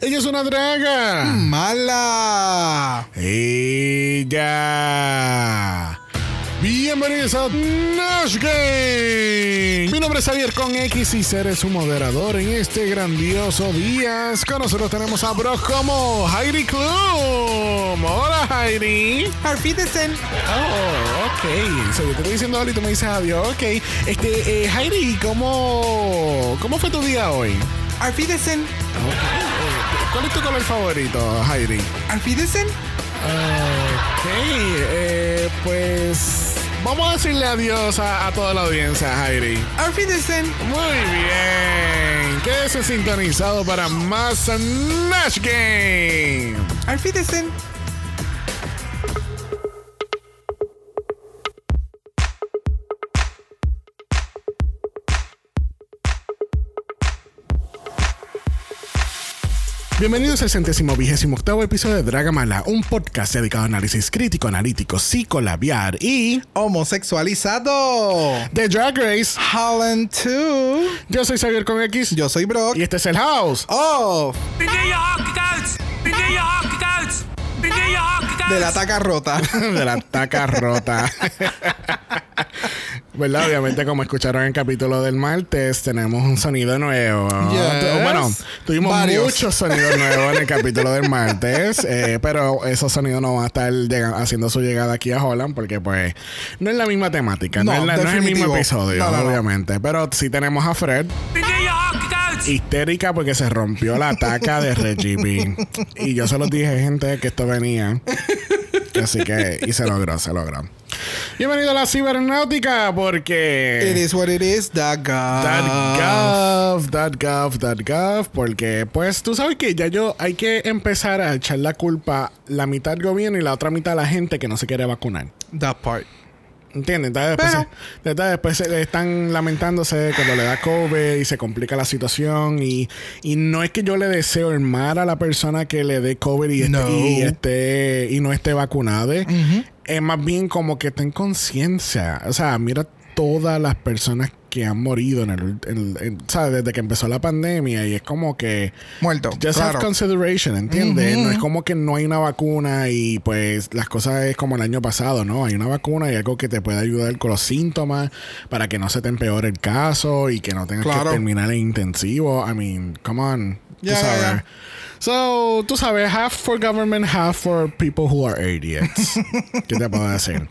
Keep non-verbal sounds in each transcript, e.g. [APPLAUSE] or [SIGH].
Ella es una draga. Mala. Ella. Bienvenidos a Nash Game. Mi nombre es Javier con X y seré su moderador en este grandioso día. Con nosotros tenemos a Bro como Heidi Klum. Hola Heidi. Arfidesen. Oh, ok. So, yo te estoy diciendo hola y tú me dices adiós. Ok. Este, eh, Heidi, ¿cómo, ¿cómo fue tu día hoy? Arfidesen. ¿Cuál es tu color favorito, Heidi? Arfidesen. Ok, eh, pues vamos a decirle adiós a, a toda la audiencia, Heidi. Arfidesen. Muy bien, quédese sintonizado para más Nash Game. Arfidesen. Bienvenidos al centésimo vigésimo octavo episodio de Dragamala, un podcast dedicado a análisis crítico, analítico, psicolabiar y Homosexualizado. de Drag Race. Holland 2. Yo soy Xavier con X Yo soy Brock. y este es el House Oh, coats! de la taca rota. [LAUGHS] de la taca rota. [LAUGHS] ¿Verdad? Obviamente, como escucharon en el capítulo del martes, tenemos un sonido nuevo. Yes. Bueno, tuvimos Varios. muchos sonidos nuevos en el capítulo del martes, eh, pero esos sonidos no van a estar llega- haciendo su llegada aquí a Holland porque, pues, no es la misma temática, no, No, es, la- no es el mismo episodio, No, no, no. obviamente. Pero sí tenemos a Fred, histérica porque se rompió la taca de Reggie B. Y yo se los dije, gente, que esto venía. [LAUGHS] Así que, y se logró, se logró. Bienvenido a la cibernáutica porque... It is what it is. Daga. .gov, .gov, .gov, porque pues tú sabes que ya yo hay que empezar a echar la culpa la mitad al gobierno y la otra mitad a la gente que no se quiere vacunar. That part. ¿Entiendes? Entonces después, se- entonces después se- están lamentándose cuando le da COVID y se complica la situación. Y, y no es que yo le deseo el mal a la persona que le dé COVID y, esté- No. y, esté, y no esté vacunada. Es más bien como que ten conciencia. O sea, mira todas las personas que han morido en el, en- en- ¿sabes? desde que empezó la pandemia. Y es como que. Muerto. Just claro. have consideration, ¿entiendes? No es como que no hay una vacuna y pues las cosas es como el año pasado, ¿no? Hay una vacuna y algo que te puede ayudar con los síntomas para que no se te empeore el caso y que no tengas Claro. que terminar en intensivo. I mean, come on. Ya, tú sabes. So, tú sabes, half for government, half for people who are idiots. [LAUGHS] ¿Qué te puedo decir?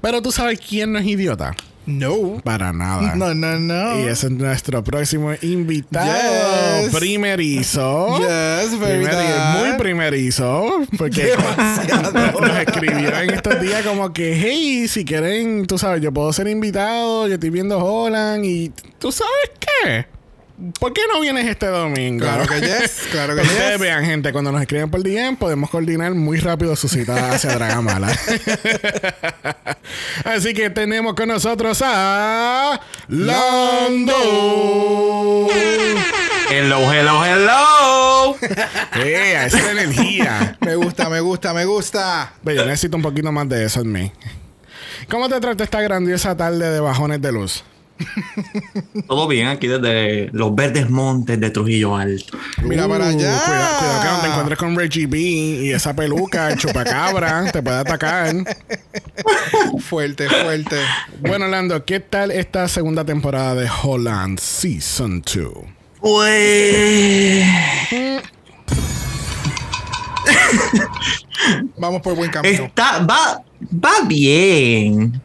Pero tú sabes quién no es idiota. No. Para nada. No, no, no. Y ese es nuestro próximo invitado. Yes. Primerizo. Yes, very Primeri- that. muy primerizo. Porque [LAUGHS] nos escribió en estos días como que, hey, si quieren, tú sabes, yo puedo ser invitado, yo estoy viendo Holland y tú sabes qué. ¿Por qué no vienes este domingo? Claro que [LAUGHS] yes. Claro que que ustedes yes. vean, gente, cuando nos escriben por DM, podemos coordinar muy rápido su cita hacia Dragamala. [LAUGHS] Así que tenemos con nosotros a Lando. Hello, hello, hello! [LAUGHS] Eh, esa es la energía. Me gusta, me gusta, me gusta. Ve, yo necesito un poquito más de eso en mí. ¿Cómo te trata esta grandiosa tarde de bajones de luz? [LAUGHS] Todo bien aquí desde los verdes montes de Trujillo Alto. Mira para allá. Uh, Cuidado, cuidado que no te encuentres con Reggie B y esa peluca, el chupacabra, [LAUGHS] te puede atacar. [LAUGHS] Fuerte, fuerte. Bueno, Lando, ¿qué tal esta segunda temporada de Holland Season 2? Pues. Vamos por buen camino. Está. Va, va bien.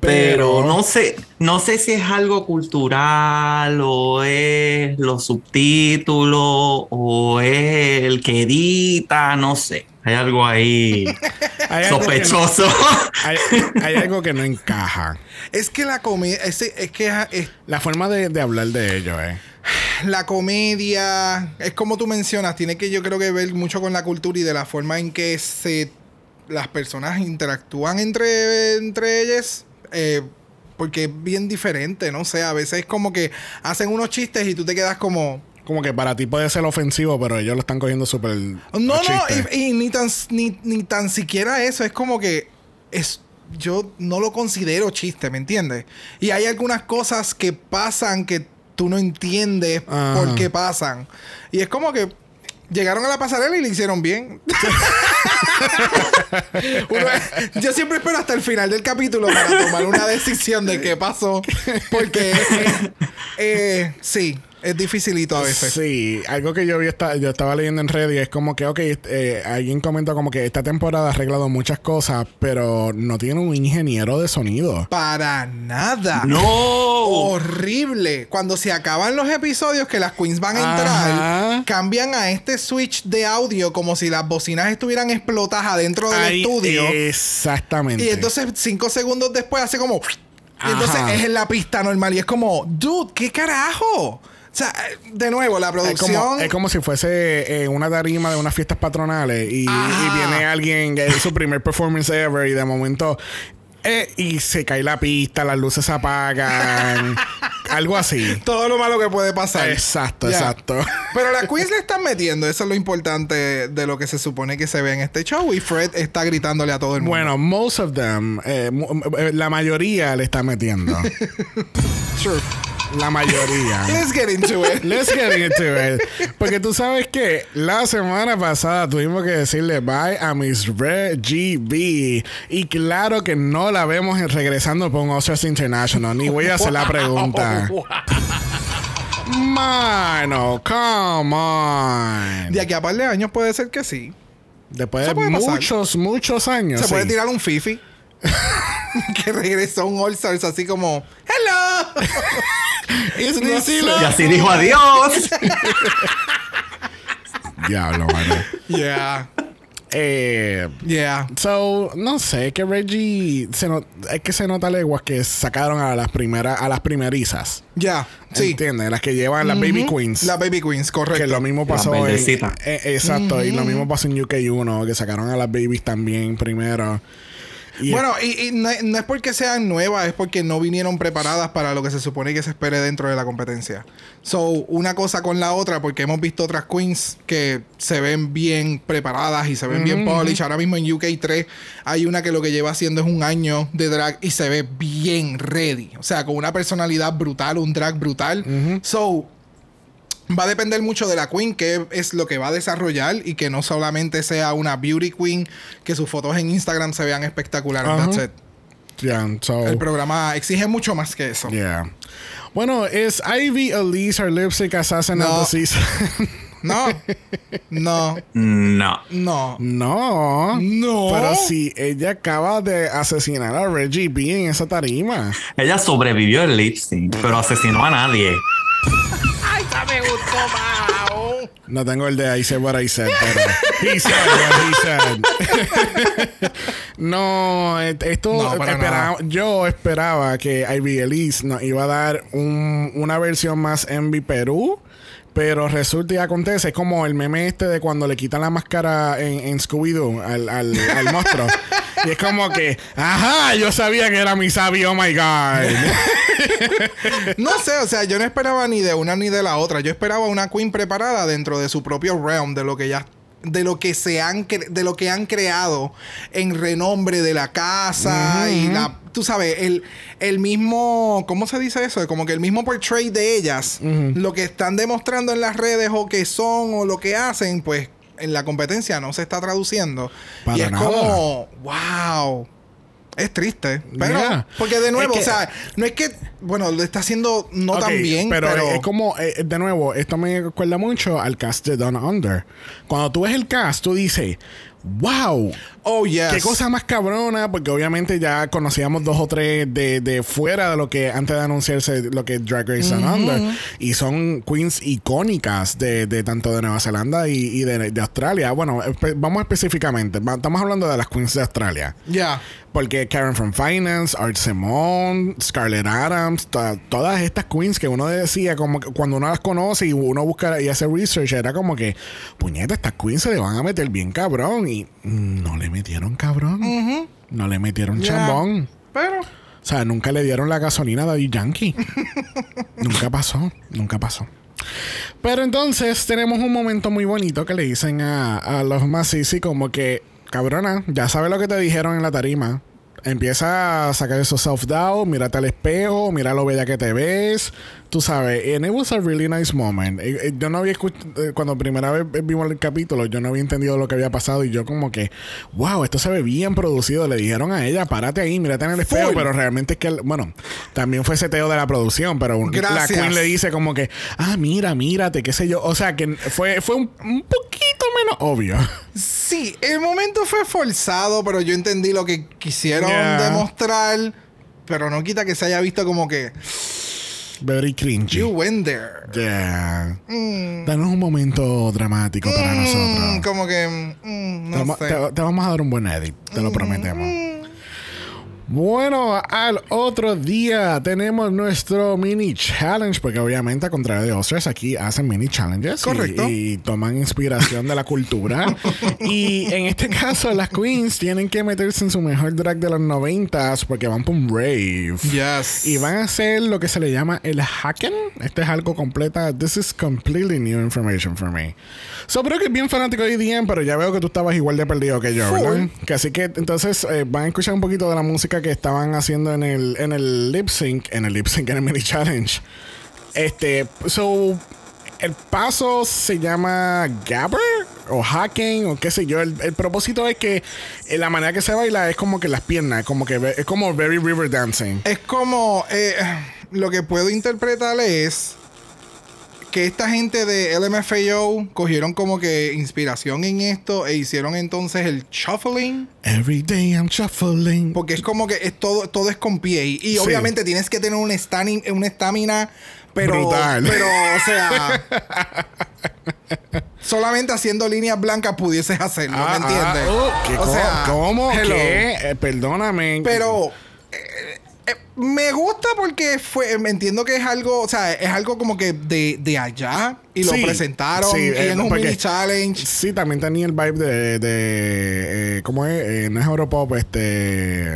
Pero no sé, no sé si es algo cultural o es los subtítulos o es el que edita, no sé. Hay algo ahí [LAUGHS] Hay algo que no- sospechoso. hay, hay algo que no encaja. Es que la comedia, es, es que es- La forma de, de hablar de ello, eh. la comedia, es como tú mencionas, tiene que yo creo que ver mucho con la cultura y de la forma en que se las personas interactúan entre, entre ellas. Eh, porque es bien diferente, no sé, a veces es como que hacen unos chistes y tú te quedas como, Como que para ti puede ser ofensivo, pero ellos lo están cogiendo súper. No, no, y, y ni, tan, ni, ni tan siquiera eso. Es como que es, yo no lo considero chiste, ¿me entiendes? Y hay algunas cosas que pasan que tú no entiendes Ajá. por qué pasan. Y es como que llegaron a la pasarela y le hicieron bien. [LAUGHS] Uno- yo siempre espero hasta el final del capítulo para tomar una decisión de qué pasó. Porque eh, eh, sí, es dificilito a veces. Sí, algo que yo vi, esta- yo estaba leyendo en Reddit, es como que, ok, eh, alguien comentó como que esta temporada ha arreglado muchas cosas, pero no tiene un ingeniero de sonido. Para nada. ¡No! Horrible. Cuando se acaban los episodios que las queens van a entrar, Ajá. cambian a este switch de audio como si las bocinas estuvieran explotadas adentro del Ahí- estudio. Exactamente. Y entonces cinco segundos después hace como... Y entonces Ajá. es en la pista normal y es como, dude, ¿qué carajo? O sea, eh, de nuevo, la es producción... como, es como si fuese eh, una tarima de unas fiestas patronales y, viene alguien, que es su primer performance ever y de momento... eh, y se cae la pista, las luces se apagan, [LAUGHS] algo así. Todo lo malo que puede pasar. Exacto, exacto. Pero la Queens le están metiendo. Eso es lo importante de lo que se supone que se ve en este show. Y Fred está gritándole a todo el mundo. Bueno, most of them, eh, eh, la mayoría le está metiendo. [LAUGHS] Sure. La mayoría. [LAUGHS] Let's get into it. Let's get into it. Porque tú sabes que la semana pasada tuvimos que decirle bye a Miss Reggie B. Y claro que no la vemos regresando por un Oscars International. Ni voy a hacer la pregunta. [LAUGHS] Mano, come on. De aquí a par de años puede ser que sí. Después de pasar. muchos, muchos años. Se puede tirar un Fifi. [LAUGHS] que regresó un All Stars así como Hello. [LAUGHS] Y así dijo adiós. [LAUGHS] Diablo, mano. yeah. Eh, Yeah. So, no sé, que Reggie se no- es que se nota leguas que sacaron a las primeras, a las primerizas. Ya. Sí. ¿Entiendes? Las que llevan las Baby Queens. La Baby Queens, correcto. que lo mismo pasó Las en, eh, exacto, y lo mismo pasó en UK1, que sacaron a las babies también primero. Bueno, y, y no, es- no es porque sean nuevas, es porque no vinieron preparadas para lo que se supone que se espere dentro de la competencia. So, una cosa con la otra, porque hemos visto otras queens que se ven bien preparadas y se ven bien polished. Ahora mismo en UK3 hay una que lo que lleva haciendo es un año de drag y se ve bien ready. O sea, con una personalidad brutal, un drag brutal. So, Va a depender mucho de la queen, que es lo que va a desarrollar y que no solamente sea una beauty queen, que sus fotos en Instagram se vean espectaculares. Ajá. That's it. yeah, so, El programa exige mucho más que eso. yeah. Bueno, es Ivy Elise her lipstick assassin No. of the season? [LAUGHS] No, no, No. no. no. No. Pero si ella acaba de asesinar a Reggie B en esa tarima. Ella sobrevivió el lip sync, pero asesinó a nadie. No tengo el de I said what I said, pero he said what he said. no, et- esto No, para espera- nada. yo esperaba que Ivy Elise nos iba a dar un- una versión más Envy Perú. Pero resulta y acontece, es como el meme este de cuando le quitan la máscara en, en Scooby-Doo al, al, al monstruo. Y es como que, ajá, yo sabía que era mi sabio, oh my God. [LAUGHS] No sé, o sea, yo no esperaba ni de una ni de la otra. Yo esperaba una queen preparada dentro de su propio realm, de lo que ya de lo que se han cre- de lo que han creado en renombre de la casa y la tú sabes el, el mismo ¿cómo se dice eso? como que el mismo portrait de ellas lo que están demostrando en las redes o que son o lo que hacen pues en la competencia no se está traduciendo Para y es nada. como wow es triste pero Yeah. porque de nuevo Es que- o sea no es que bueno lo está haciendo no tan bien pero, pero, es como, eh, de nuevo, esto me acuerda mucho al cast de Down Under. Cuando tú ves el cast, tú dices, wow, oh yes qué cosa más cabrona, porque obviamente ya conocíamos dos o tres de, de fuera de lo que antes de anunciarse lo que es Drag Race Down Under. Y son queens icónicas de, de tanto de Nueva Zelanda y, y de, de Australia. Bueno, vamos específicamente, estamos hablando de las queens de Australia. ya Porque Karen from Finance, Art Simone, Scarlett Adams, to- todas estas queens que uno decía, como que cuando uno las conoce y uno busca y hace research, era como que, puñeta, estas queens se le van a meter bien cabrón. Y no le metieron cabrón. No le metieron Ya. chambón. pero O sea, nunca le dieron la gasolina a Daddy Yankee. [LAUGHS] nunca pasó, nunca pasó. Pero entonces tenemos un momento muy bonito que le dicen a, a los Masisi como que, cabrona, ya sabes lo que te dijeron en la tarima. empieza a sacar esos self-doubt, mírate al espejo, mira lo bella que te ves. Tú sabes, and it was a really nice moment. Eh, eh, Yo no había escuchado, eh, cuando primera vez vimos el capítulo, yo no había entendido lo que había pasado y yo como que, wow, esto se ve bien producido. Le dijeron a ella, párate ahí, mírate en el espejo, Full. pero realmente es que, bueno, también fue seteo de la producción, pero la. Queen le dice como que, ah, mira, mírate, qué sé yo. O sea, que fue, fue un, un poquito menos obvio. Sí, el momento fue forzado, pero yo entendí lo que quisieron Yeah. demostrar. Pero no quita que se haya visto como que Very cringy. you went there. Yeah. Mm, Danos un momento dramático para mm, nosotros. Como que mm, Te, no vamos- sé. te- te vamos a dar un buen edit, te lo prometemos. Bueno, al otro día tenemos nuestro mini challenge, porque obviamente, a contrario de Ostras, aquí hacen mini challenges y- Correcto. Y, toman inspiración de la cultura. [LAUGHS] y en este caso, las queens tienen que meterse en su mejor drag de los noventas porque van por un rave. Yes. Y van a hacer lo que se le llama el hacken. Este es algo completa. This is completely new information for me. So, creo que es bien fanático de EDM, pero ya veo que tú estabas igual de perdido que yo. ¿verdad? Que así que entonces eh, van a escuchar un poquito de la música que estaban haciendo en el, en el lip sync, en el lip sync, en el mini challenge. Este, so, el paso se llama Gabber o hacking o qué sé yo. El, el propósito es que eh, la manera que se baila es como que las piernas, como que es como very river dancing. Es como eh, lo que puedo interpretar es que esta gente de LMFAO cogieron como que inspiración en esto e hicieron entonces el shuffling. Every day I'm shuffling. Porque es como que es todo, todo es con pie. Y, Sí. obviamente tienes que tener un stani- una estamina, pero. Brutal. Pero, o [LAUGHS] sea. solamente haciendo líneas blancas pudieses hacerlo, Ah, ¿me entiendes? ah, oh, ¿qué o sea, ¿Cómo? ¿Qué? Eh, perdóname. Pero. Eh, me gusta porque fue, me entiendo que es algo, o sea, es algo como que de, de allá y lo Sí, presentaron sí, y eh, en un porque- mini challenge. Sí, también tenía el vibe de. de eh, ¿Cómo es? Eh, no es Europop, este.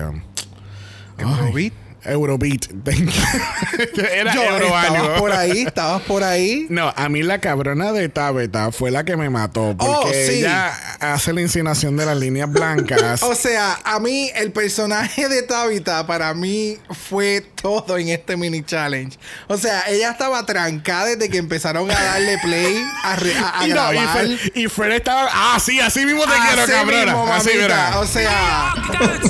Eurobeat. Eurobeat. [LAUGHS] Era Yo, Euro estabas algo. por ahí, estabas por ahí. No, a mí la cabrona de Tabeta fue la que me mató. Porque Oh, sí. ella hace la insinuación de las líneas blancas. [LAUGHS] O sea, a mí el personaje de Tabitha para mí fue todo en este mini challenge. O sea, ella estaba trancada desde que empezaron a darle play a, re- a- a [LAUGHS] y, no, y, grabar. Fred, y estaba. Ah, sí, así mismo te quiero, cabrona. mismo, así, mira. O sea,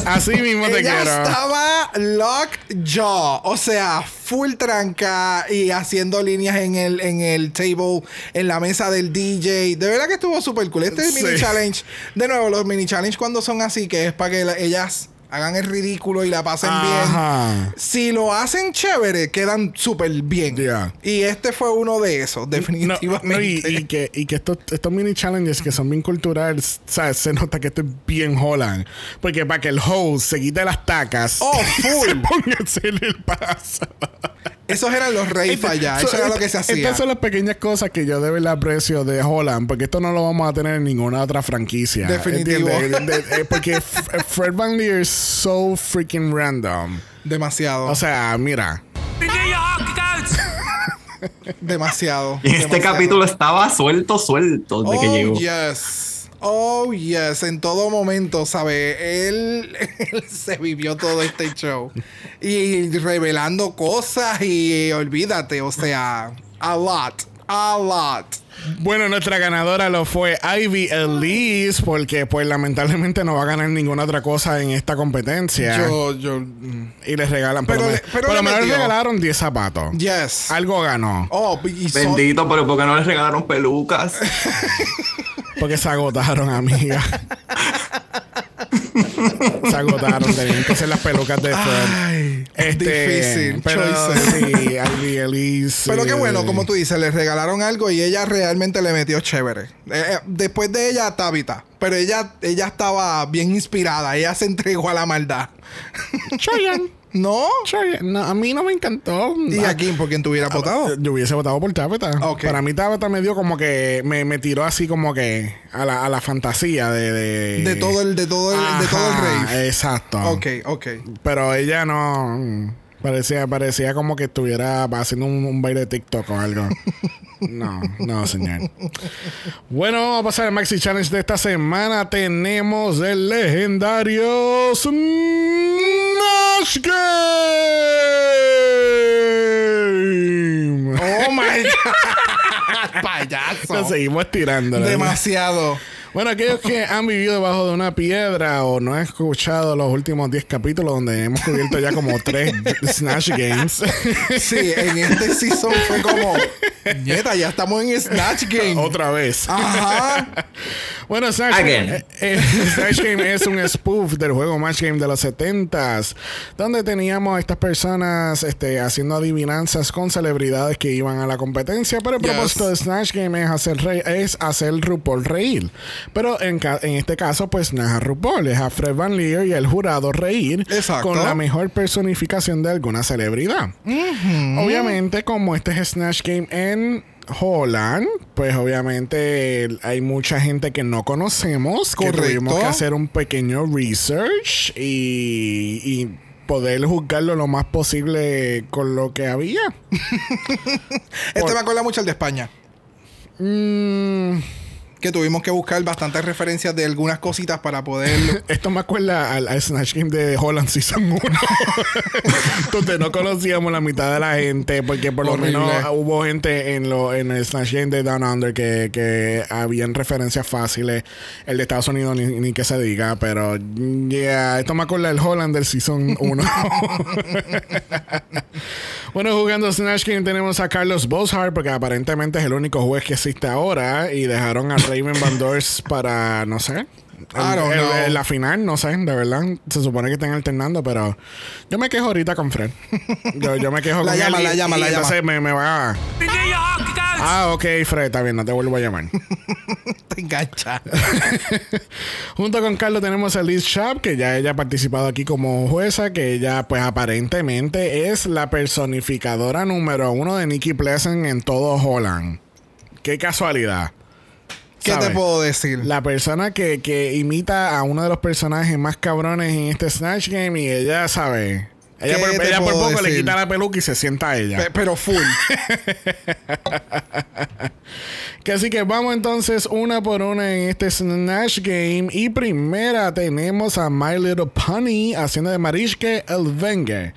Así mismo te ella quiero. estaba lockjaw. O sea, full tranca y haciendo líneas en el, en el table, en la mesa del DJ. De verdad que estuvo súper cool. Este mini challenge. De nuevo, los mini challenge cuando son así, que es para que la- ellas hagan el ridículo y la pasen bien. Ajá. Si lo hacen chévere, quedan súper bien. Yeah. Y este fue uno de esos, No, definitivamente. no, y, y que, y que estos, estos mini challenges que son bien culturales, ¿sabes? se nota que esto es bien Holland. Porque para que el host se quite las tacas, Oh, [LAUGHS] full. se ponga a hacer el paso. Esos eran los reyes Este- allá. so- Eso era lo que se hacía. Estas son las pequeñas cosas que yo de verdad aprecio de Holland, porque esto no lo vamos a tener en ninguna otra franquicia. Definitivo. De- de- eh, porque Fred Van Leer es so freaking random. Demasiado. O sea, mira. demasiado. Y este demasiado. capítulo estaba suelto, suelto desde que oh, llegó. yes. Oh, yes. En todo momento, ¿sabe? Él, [LAUGHS] él se vivió todo este show. Y revelando cosas y olvídate, o sea, a lot. A lot. Bueno, nuestra ganadora lo fue Ivy Elise, porque pues lamentablemente no va a ganar ninguna otra cosa en esta competencia. Yo, yo. mm, y les regalan, Pero pero por le lo menos le metió. regalaron 10 zapatos. Yes. Algo ganó, Oh, y son- Bendito, pero ¿por qué no les regalaron pelucas? [LAUGHS] porque se agotaron, amiga. [LAUGHS] [LAUGHS] se agotaron, tenían que ser las pelucas de Fred. Ay, Este, difícil. pero sí, Ivy Elise. Pero qué bueno, como tú dices, le regalaron algo y ella realmente le metió chévere. Eh, eh, después de ella, Tabitha. Pero ella, ella estaba bien inspirada. Ella se entregó a la maldad. Chayanne, ¿No? A mí no me encantó. ¿Y Ah, a quién? ¿Por quién te hubiera votado? Yo hubiese votado por Tabata. Ok. Para mí Tabata me dio como que me, me tiró así como que a la, a la fantasía de, de De todo el, de todo el, de todo el rave. Exacto. Ok, ok. Pero ella no parecía parecía como que estuviera haciendo un, un baile de TikTok o algo. [LAUGHS] No, no, señor. Bueno, vamos a pasar al Maxi Challenge de esta semana. Tenemos el legendario Smash Game. Oh my [LAUGHS] God. Payaso. Lo seguimos tirando. ¿verdad? Bueno, aquellos que han vivido debajo de una piedra o no han escuchado los últimos 10 capítulos donde hemos cubierto ya como tres Snatch Games. [LAUGHS] Sí, en este season fue como. Nieta, ya estamos en Snatch Game. Otra vez. Ajá. [LAUGHS] Bueno, Snatch Again. Game, eh, eh, Snatch Game es un spoof del juego Match Game de los 70s, donde teníamos a estas personas este, haciendo adivinanzas con celebridades que iban a la competencia. Pero el Yes. propósito de Snatch Game es hacer, re- es hacer RuPaul reír. Pero en, en este caso, pues no es a RuPaul, es a Fred Van Leer y el jurado reír Exacto. con la mejor personificación de alguna celebridad. Obviamente, como este es Snatch Game en Holland, pues obviamente hay mucha gente que no conocemos, que tuvimos que hacer un pequeño research y, y poder juzgarlo lo más posible con lo que había. [LAUGHS] Este me acuerda mucho al de España. Mm, Que tuvimos que buscar bastantes referencias de algunas cositas para poder. [LAUGHS] esto me acuerda al, al Snatch Game de Holland Season 1. Donde [LAUGHS] no conocíamos la mitad de la gente, porque por lo Horrible. menos hubo gente en, lo, en el Snatch Game de Down Under que, que habían referencias fáciles. El de Estados Unidos ni, ni que se diga, pero yeah, esto me acuerda del Holland del Season 1. [LAUGHS] bueno, jugando Snatch Game tenemos a Carlos Boshart, porque aparentemente es el único juez que existe ahora, y dejaron a Raven Van Dors para, no sé. I don't el- el- know. la final, no sé, de verdad. Se supone que están alternando, pero yo me quejo ahorita con Fred. [LAUGHS] Yo, yo me quejo La con llama, él. y- la llama, y la llama. entonces me, me va a... Ah, ok, Fred, está bien, no te vuelvo a llamar. [LAUGHS] Te engancha. [LAUGHS] Junto con Carlos tenemos a Liz Schaap, que ya ella ha participado aquí como jueza, que ella pues aparentemente es la personificadora número uno de Nikki Pleasant en todo Holland. Qué casualidad. ¿Qué te puedo decir? La persona que, que imita a uno de los personajes más cabrones en este Snatch Game y ella sabe. Ella, ¿Qué por, ella poco le quita la peluca y se sienta a ella. Pe- pero full. [LAUGHS] Que así que vamos entonces una por una en este Snatch Game. Y primera tenemos a My Little Pony haciendo de Marishke Elvenger.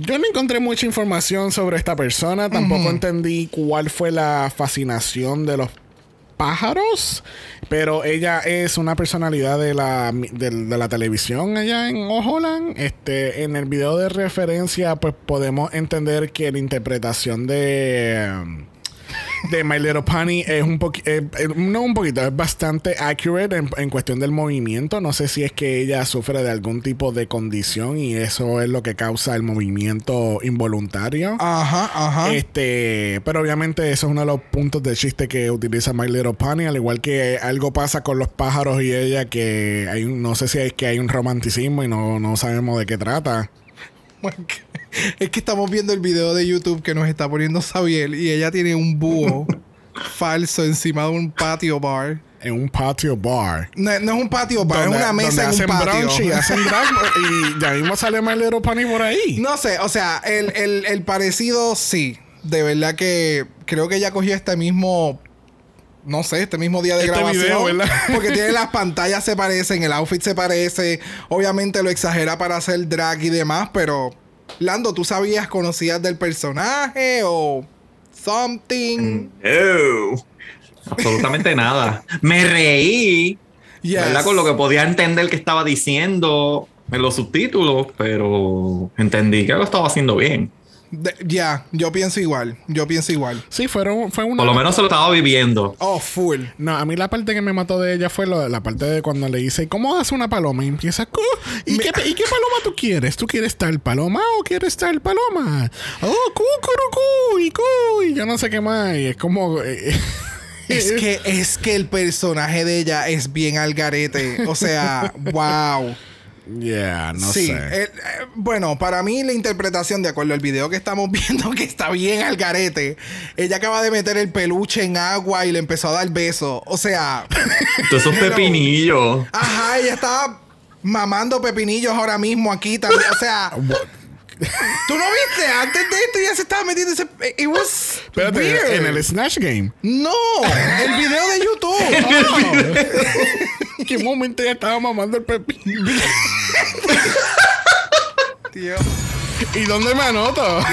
Yo no encontré mucha información sobre esta persona. Tampoco entendí cuál fue la fascinación de los pájaros. Pero ella es una personalidad de la, de, la televisión allá en Holland. Este, en el video de referencia, pues podemos entender que la interpretación de de My Little Pony es un poquito, no un poquito, es bastante accurate en, en cuestión del movimiento. No sé si es que ella sufre de algún tipo de condición y eso es lo que causa el movimiento involuntario. Ajá, ajá. Este, pero obviamente eso es uno de los puntos de chiste que utiliza My Little Pony, al igual que algo pasa con los pájaros y ella que hay un- no sé si es que hay un romanticismo y no, no sabemos de qué trata. [LAUGHS] [LAUGHS] Es que estamos viendo el video de YouTube que nos está poniendo Sabiel y ella tiene un búho [LAUGHS] falso encima de un patio bar. En un patio bar. No, no es un patio bar, es una mesa en un patio. brunch y hacen drag [LAUGHS] y ya mismo sale My Little Pony por ahí. No sé, o sea, el, el- el parecido sí. De verdad que creo que ella cogió este mismo. No sé, este mismo día de Este grabación. video, ¿verdad? Porque tiene las pantallas se parecen, el outfit se parece. Obviamente lo exagera para hacer drag y demás, pero. Lando, ¿tú sabías, conocías del personaje o something? No. Absolutamente nada. Me reí, Yes. ¿verdad? Con lo que podía entender que estaba diciendo en los subtítulos, pero entendí que lo estaba haciendo bien. Ya, yo pienso igual. Yo pienso igual. Sí, fueron, fue una. Por lo menos se lo estaba viviendo. Oh, full. No, a mí la parte que me mató de ella fue lo- la parte de cuando le dice, ¿cómo hace una paloma? Y empieza, "Co- ¿y, qué, ¿y qué paloma tú quieres? ¿Tú quieres tal paloma o quieres tal paloma? Oh, cu, cu, y cu, y yo no sé qué más. Y es como... eh, Es que, [LAUGHS] es que el personaje de ella es bien al garete. O sea, [LAUGHS] wow. Yeah, no sí. sé. eh, eh, bueno, para mí la interpretación, de acuerdo al video que estamos [LAUGHS] viendo, que está bien al garete. Ella acaba de meter el peluche en agua y le empezó a dar besos. O sea, [LAUGHS] Todos esos [LAUGHS] pepinillos. ajá, ella estaba mamando pepinillos ahora mismo aquí también. O sea, ¿tú no viste? Antes de esto ya se estaba metiendo ese... It was Espérate, weird. en el Snatch Game. No, el video de YouTube. [LAUGHS] ¿En [LAUGHS] qué momento ella estaba mamando el pepino? [LAUGHS] Dios. ¿Y dónde me anoto?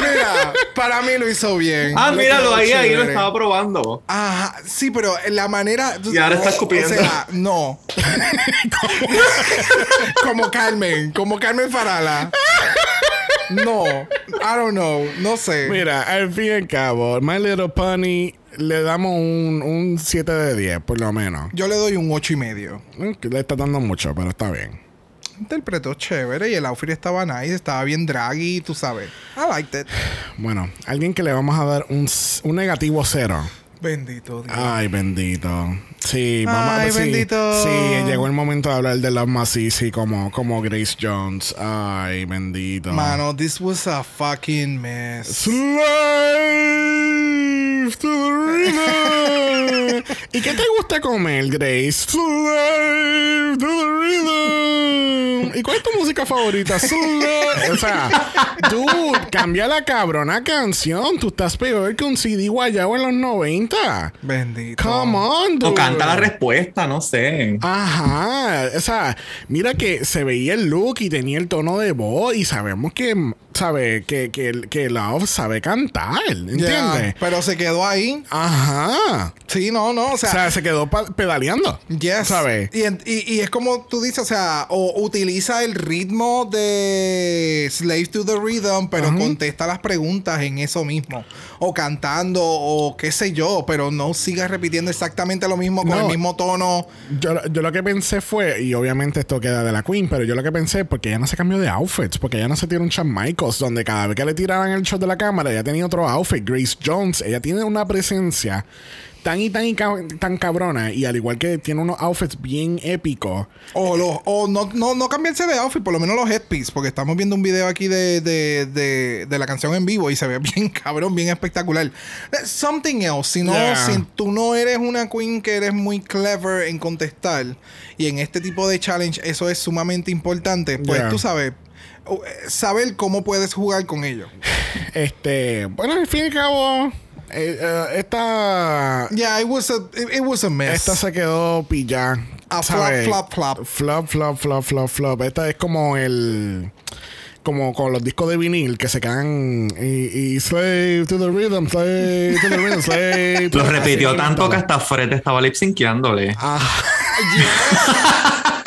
Mira, para mí lo hizo bien. Ah, Le míralo ahí, ahí lo estaba probando. Ajá, sí, pero la manera. Y ahora está escupiendo. O sea, no. [LAUGHS] como Carmen, como Carmen Farala. No, I don't know, no sé. Mira, al fin y al cabo, My Little Pony le damos un, un 7 de 10, por lo menos. Yo le doy un ocho y medio. Mm, Le está dando mucho, pero está bien. Interpretó chévere y el outfit estaba nice, estaba bien draggy, tú sabes. I liked it. Bueno, alguien que le vamos a dar un, un negativo cero. Bendito Dios. Ay, bendito. Sí, vamos Ay, sí, bendito. Sí, llegó el momento de hablar de Love Massisi como, como Grace Jones. Ay, bendito. Mano, this was a fucking mess. Slave to the rhythm. [LAUGHS] ¿Y qué te gusta comer, Grace? Slave to the rhythm. ¿Y cuál es tu música favorita? [LAUGHS] O sea, dude, cambia la cabrona canción. Tú estás peor que un CD guayabo en los 90. Bendito. Come on, dude. O canta la respuesta, no sé. Ajá, o sea, mira que se veía el look y tenía el tono de voz y sabemos que, sabe, que, que, que Love sabe cantar, ¿entiendes? Yeah, pero se quedó ahí. Ajá. Sí, no, no, o O sea, se quedó pedaleando. Yes. ¿Sabes? Y, y- y es como tú dices, o sea, o utiliza el ritmo de Slave to the Rhythm, pero contesta las preguntas en eso mismo. O cantando, o qué sé yo, pero no sigas repitiendo exactamente lo mismo con No. el mismo tono. Yo, yo lo que pensé fue, y obviamente esto queda de la Queen, pero yo lo que pensé, porque ella no se cambió de outfits, porque ella no se tiró un Shawn Donde cada vez que le tiraban el shot de la cámara, ella tenía otro outfit. Grace Jones, ella tiene una presencia tan y tan, y tan cabrona, y al igual que tiene unos outfits bien épicos. O, los, o no, no, no cambiarse de outfit, por lo menos los headpiece, porque estamos viendo un video aquí de, de, de, de la canción en vivo y se ve [LAUGHS] bien cabrón, bien espectacular. Eh, Something else, si no, Yeah. si tú no eres una queen que eres muy clever en contestar y en este tipo de challenge eso es sumamente importante, pues Yeah. tú sabes, eh, saber cómo puedes jugar con ellos. [LAUGHS] Este, bueno, al fin y al cabo, eh, eh, esta, Yeah, it was a, it, it was a mess. esta se quedó pillada. A ¿sabes? flop, flop, flop. Flop, flop, flop, flop, flop. Esta es como el. Como con los discos de vinil que se quedan y, y slave to the rhythm, slave to the rhythm, slave [LAUGHS] to Lo repitió tanto que hasta Fred estaba lip. Ah, [LAUGHS]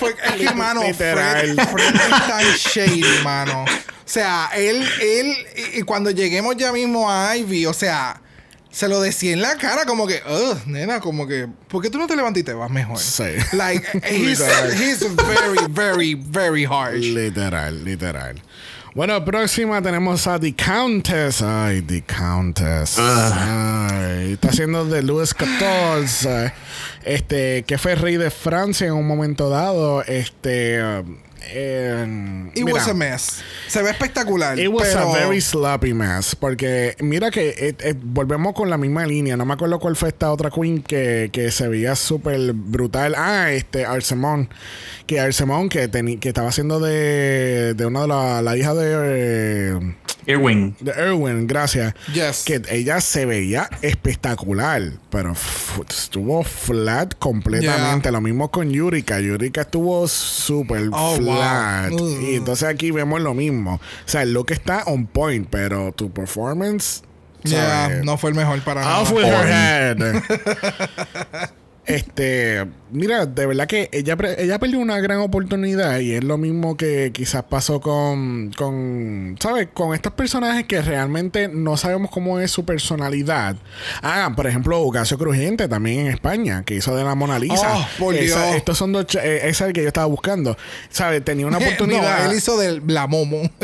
Fue, es que, mano, Literal. Fred, Fred es tan shady, mano. O sea, él, él, y, cuando lleguemos ya mismo a Ivy, o sea, se lo decía en la cara, como que, ugh, nena, como que, ¿por qué tú no te levantas y te vas mejor? Sí. Like, [LAUGHS] he's, he's very, very, very harsh. literal, literal. Bueno, próxima tenemos a The Countess. Ay, The Countess. Ay, está haciendo de Luis XIV. Este, que fue rey de Francia en un momento dado. Este. Eh, It mira, was a mess. Se ve espectacular. It was pero a very sloppy mess. Porque mira que eh, eh, volvemos con la misma línea. No me acuerdo cuál fue esta otra queen que, que se veía súper brutal. Ah, este, Arsemon. Que Arsemon que, que estaba haciendo de, de una de las la hija de, eh, Irwin. de Erwin, gracias. Yes. Que ella se veía espectacular. Pero estuvo flat completamente. Yeah. Lo mismo con Yurika. Yurika estuvo súper Oh, wow. Flat. Mm. Y entonces aquí vemos lo mismo. O sea, el look está on point, pero tu performance. Yeah, ¿sabes? no fue el mejor para nada. Off with her head. Este, mira, de verdad que ella, ella perdió una gran oportunidad y es lo mismo que quizás pasó con, con, ¿sabes? Con estos personajes que realmente no sabemos cómo es su personalidad. Ah, por ejemplo, Ocasio Crujiente también en España, que hizo de la Mona Lisa. Oh, por Esa- Dios. estos son dos, eh, esa es el que yo estaba buscando. ¿Sabes? Tenía una [LAUGHS] oportunidad. No, él hizo de la momo. [LAUGHS]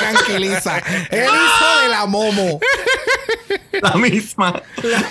Tranquiliza. Él hizo de la momo. La misma. [LAUGHS]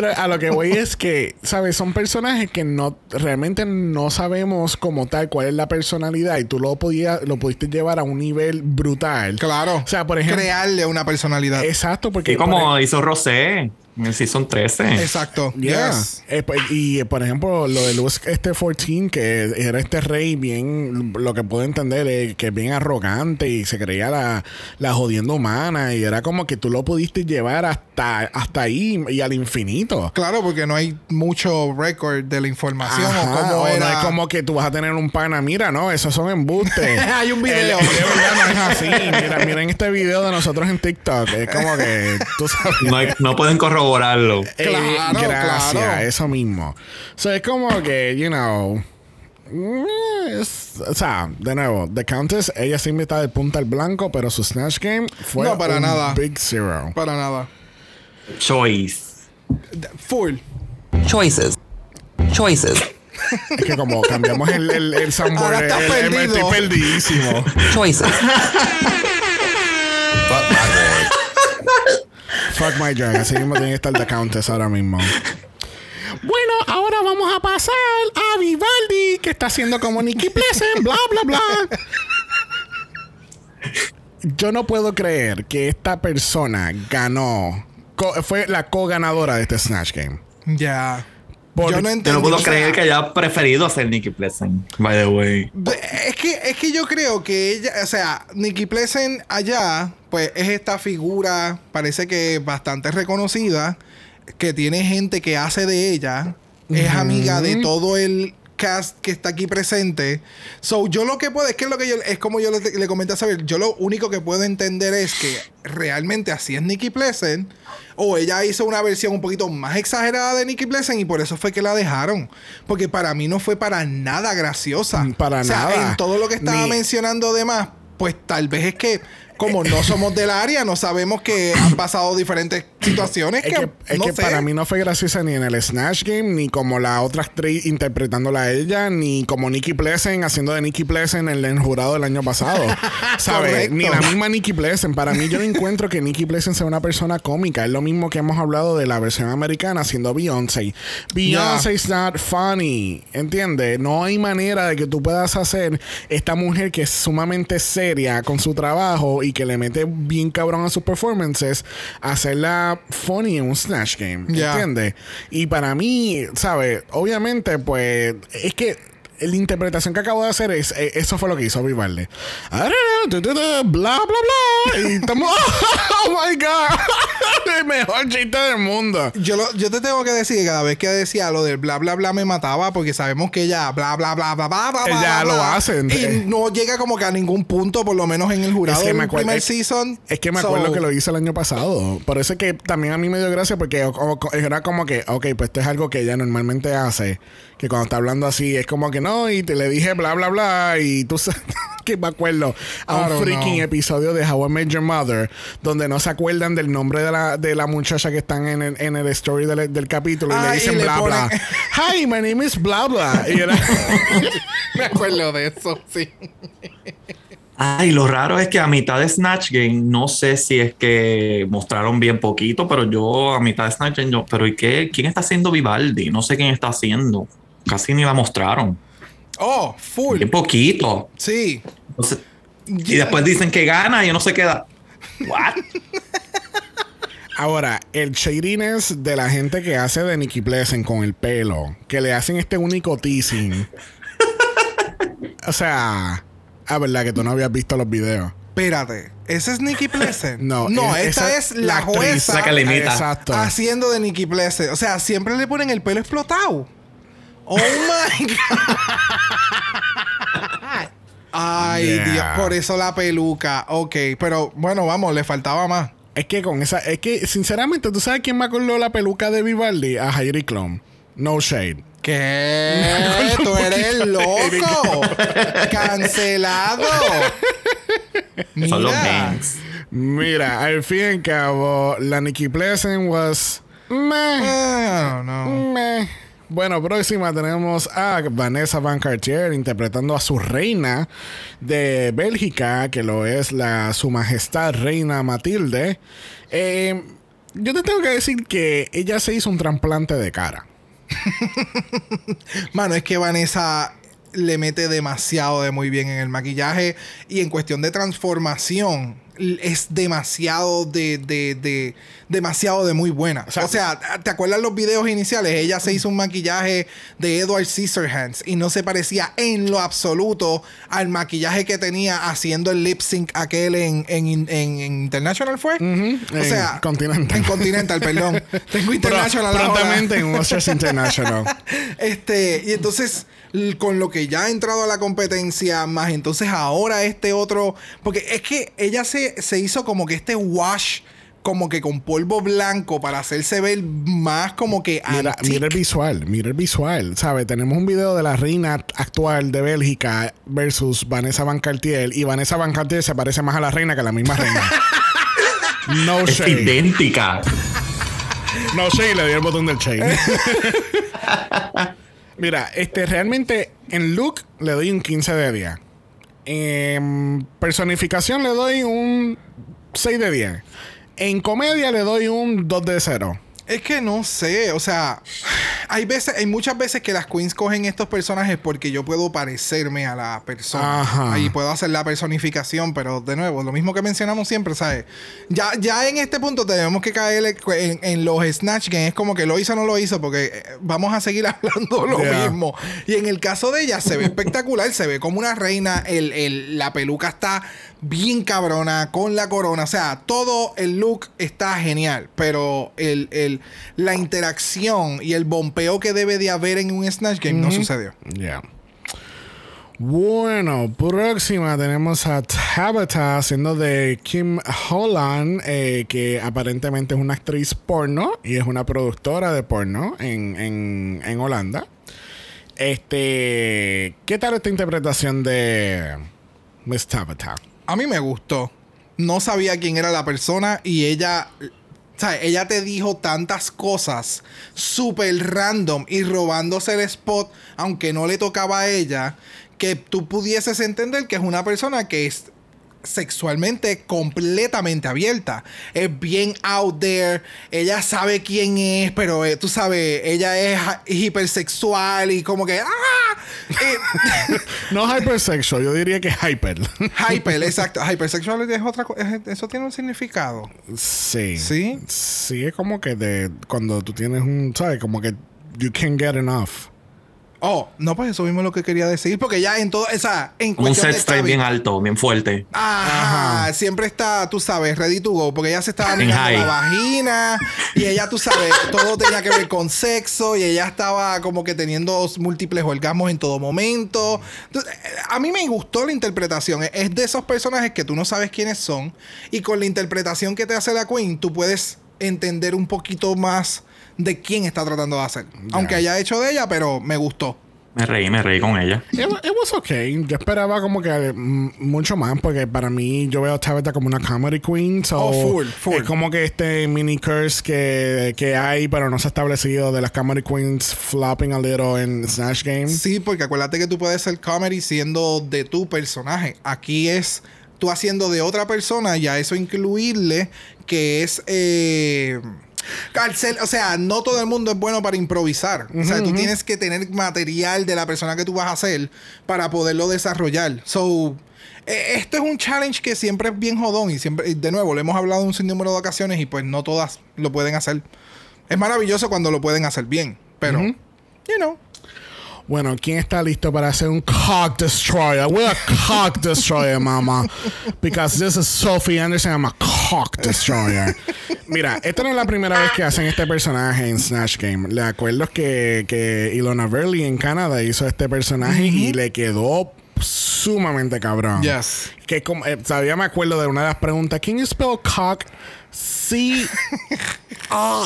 Pero a lo que voy es que, ¿sabes? Son personajes que no realmente no sabemos como tal cuál es la personalidad y tú lo podías lo pudiste llevar a un nivel brutal. Claro. O sea, por ejemplo, Crearle una personalidad. exacto porque Y como hizo Rosé. En el season 13. Exacto. Yeah. Yes. Eh, pues, y eh, por ejemplo, lo de Luz este 14, que era este rey bien, lo que puedo entender es que es bien arrogante y se creía la, la jodienda humana y era como que tú lo pudiste llevar hasta, hasta ahí y al infinito. Claro, porque no hay mucho record de la información Ajá, o cómo o era. no es como que tú vas a tener un pana, mira, no, esos son embustes. [LAUGHS] Hay un video. El- de verdad no es así. Mira, miren este video de nosotros en TikTok. Es como que tú sabes. No, hay- no pueden corroborarlo. Eh, Claro, gracias, claro. eso mismo. So, es como que, you know. mm, es- o sea, de nuevo, The Countess, ella siempre está de punta al blanco, pero su Snatch Game fue No, para un nada. Big Zero. Para nada. Choice. Full. Choices. Choices. Es que como cambiamos el, el, el [LAUGHS] soundboard, Ahora estás el- el- perdido. estoy perdidísimo. Choices. [LAUGHS] Fuck my drag, así mismo tiene que estar The Countess ahora mismo. Bueno, ahora vamos a pasar a Vivaldi, que está haciendo como Nicky Pleasant, bla, bla, bla. Yo no puedo creer que esta persona ganó, co- fue la co-ganadora de este Snatch Game. Ya. Por- Yo no Yo entendí. no puedo o sea, creer que haya preferido hacer Nicky Pleasant. By the way. Es que, es que yo creo que ella, o sea, Nikki Pleasant allá, pues es esta figura, parece que bastante reconocida, que tiene gente que hace de ella, es amiga de todo el cast que está aquí presente. So, yo lo que puedo, es que lo que yo, es como yo le, le comenté a saber, yo lo único que puedo entender es que realmente así es Nikki Pleasant, o ella hizo una versión un poquito más exagerada de Nikki Pleasant y por eso fue que la dejaron. Porque para mí no fue para nada graciosa. Para o sea, nada. En todo lo que estaba Ni- mencionando demás, pues tal vez es que como no somos del área, no sabemos que han pasado diferentes situaciones Es que, que, es no que sé. para mí no fue graciosa ni en el Snatch Game, ni como la otra actriz interpretándola a ella, ni como Nikki Pleasant haciendo de Nikki Pleasant en el jurado del año pasado. [LAUGHS] ¿Sabes? Ni la misma Nikki Pleasant. Para mí yo no encuentro que Nikki Pleasant sea una persona cómica. Es lo mismo que hemos hablado de la versión americana siendo Beyoncé. Beyoncé is not funny. ¿Entiendes? No hay manera de que tú puedas hacer esta mujer que es sumamente seria con su trabajo y que le mete bien cabrón a sus performances, hacerla funny en un Snatch Game. Ya. ¿Entiendes? Y para mí, ¿sabes? Obviamente, pues, es que la interpretación que acabo de hacer es, eh, eso fue lo que hizo Vivaldi. Bla, bla, bla. Y estamos, [LAUGHS] oh my God. [LAUGHS] El mejor chiste del mundo. Yo, lo- yo te tengo que decir que cada vez que decía lo del bla bla bla me mataba porque sabemos que ella bla bla bla bla bla bla bla, lo bla, hacen. y no llega como que a ningún punto por lo menos en el jurado Es que me acuerdo- primer es- season Es que me So, acuerdo que lo hice el año pasado. Por eso es que también a mí me dio gracia porque o- o- era como que, ok, pues esto es algo que ella normalmente hace. Que cuando está hablando así es como que no, y te le dije bla, bla, bla. Y tú [LAUGHS] sabes que me acuerdo a un freaking know. episodio de How I Met Your Mother donde no se acuerdan del nombre de la, de la muchacha que están en el, en el story del, del capítulo y Ah, le y dicen le bla, ponen- bla. [LAUGHS] Hi, my name is bla, bla. Y era. [LAUGHS] me acuerdo de eso sí Ay, lo raro es que a mitad de Snatch Game, no sé si es que mostraron bien poquito, pero yo a mitad de Snatch Game, yo, pero ¿y qué? ¿Quién está haciendo Vivaldi? No sé quién está haciendo. Casi ni la mostraron. oh full Bien poquito. sí Entonces, y después dicen que gana y uno se queda. ¿What? [LAUGHS] Ahora, el shadiness de la gente que hace de Nicky Pleasant con el pelo, que le hacen este único teasing. [LAUGHS] o sea, a verdad que tú no habías visto los videos. espérate ese es Nikki Pleasant [LAUGHS] No, no es- esta esa- es la, la actriz, jueza la que haciendo de Nikki Pleasant o sea siempre le ponen el pelo explotado oh my god Ay, Yeah. Dios, por eso la peluca. Ok, pero bueno, vamos, le faltaba más. Es que con esa, es que sinceramente, ¿tú sabes quién me acordó la peluca de Vivaldi? A Heidi Klum. No shade. ¿Qué? Tú eres loco. Cancelado. Son los Mira. games. Mira, al fin y al cabo, la Nicky Pleasant was meh. I don't know. Meh. Bueno, próxima tenemos a Vanessa Van Cartier interpretando a su reina de Bélgica, que lo es la Su Majestad Reina Matilde. Eh, yo te tengo que decir que ella se hizo un trasplante de cara. [LAUGHS] Mano, es que Vanessa le mete demasiado de muy bien en el maquillaje y en cuestión de transformación. Es demasiado de, de, de- demasiado de muy buena. O sea, ¿te acuerdas los videos iniciales? Ella se hizo un maquillaje de Edward Scissorhands y no se parecía en lo absoluto al maquillaje que tenía haciendo el lip sync aquel en, en, en- en International fue. O En sea, Continental. En Continental, perdón. [LAUGHS] Tengo Pro- International ahora. prontamente en International. [LAUGHS] Este, y entonces, con lo que ya ha entrado a la competencia, más entonces ahora este otro. Porque es que ella se, se hizo como que este wash, como que con polvo blanco, para hacerse ver más como que. Mira, mira el visual, mira el visual, ¿sabes? Tenemos un video de la reina actual de Bélgica versus Vanessa Van Cartier y Vanessa Van Cartier se parece más a la reina que a la misma reina. [LAUGHS] No Es shade. idéntica. No shade, le di el botón del shade. [LAUGHS] Mira, este realmente en look le doy un 15 de 10. En personificación le doy un 6 de 10. En comedia le doy un 2 de 0. Es que no sé, o sea, hay veces, hay muchas veces que las queens cogen estos personajes porque yo puedo parecerme a la persona. Ajá. Ahí puedo hacer la personificación, pero de nuevo, lo mismo que mencionamos siempre, ¿sabes? Ya, ya en este punto tenemos que caer en, en los Snatch Games. Es como que lo hizo o no lo hizo, porque eh, vamos a seguir [LAUGHS] hablando lo Yeah. mismo. Y en el caso de ella, se ve espectacular, se ve como una reina, el, el- la peluca está bien cabrona, con la corona, o sea, todo el look está genial, pero el, el- la interacción y el bompeo que debe de haber en un Snatch Game no sucedió. Ya. Bueno, próxima tenemos a Tabitha haciendo de Kim Holland, eh, que aparentemente es una actriz porno y es una productora de porno en, en, en Holanda. Este, ¿qué tal esta interpretación de Miss Tabitha? A mí me gustó. No sabía quién era la persona y ella, o sea, ella te dijo tantas cosas súper random y robándose el spot, aunque no le tocaba a ella, que tú pudieses entender que es una persona que es sexualmente completamente abierta. Es bien out there. Ella sabe quién es, pero eh, tú sabes, ella es hipersexual y como que... ¡Ah! Eh, [LAUGHS] No hypersexual, yo diría que hyper. [LAUGHS] Hyper, exacto. Hypersexuality es otra cosa. Eso tiene un significado. sí. ¿Sí? Sí, es como que de cuando tú tienes un, ¿sabes? Como que you can't get enough. Oh, no, pues eso mismo es lo que quería decir. Porque ya en todo. O sea, en un set straight bien alto, bien fuerte. Ajá, Ajá. siempre está, tú sabes, ready to go, porque ella se estaba En mirando la vagina y ella, tú sabes, [LAUGHS] todo tenía que ver con sexo y ella estaba como que teniendo múltiples orgasmos en todo momento. Entonces, eh, a mí me gustó la interpretación, Es- es de esos personajes que tú no sabes quiénes son y con la interpretación que te hace la Queen, tú puedes entender un poquito más de quién está tratando de hacer. Aunque haya hecho de ella, pero me gustó. Me reí, me reí con ella. It, it was okay. Yo esperaba como que mm, mucho más porque para mí yo veo a Tabitha como una comedy queen. So Oh, full, full. Es como que este mini curse que, que hay, pero no se ha establecido de las comedy queens flopping a little en Snatch Game. Sí, porque acuérdate que tú puedes ser comedy siendo de tu personaje. Aquí es tú haciendo de otra persona y a eso incluirle que es... eh, o sea, no todo el mundo es bueno para improvisar. o sea, tú tienes que tener material de la persona que tú vas a hacer para poderlo desarrollar. So, eh, esto es un challenge que siempre es bien jodón y siempre, de nuevo, lo hemos hablado un sinnúmero de ocasiones y pues no todas lo pueden hacer. Es maravilloso cuando lo pueden hacer bien, pero, you know. Bueno, ¿quién está listo para hacer un cock destroyer? We're a cock destroyer, mama. Because this is Sophie Anderson, I'm a cock destroyer. [LAUGHS] Mira, esta no es la primera vez que hacen este personaje en Snatch Game. Le acuerdo que, que Ilona Verley en Canadá hizo este personaje y le quedó sumamente cabrón. Yes. Que como, eh, todavía me acuerdo de una de las preguntas. ¿Quién spell cock? Sí. [LAUGHS] Ah,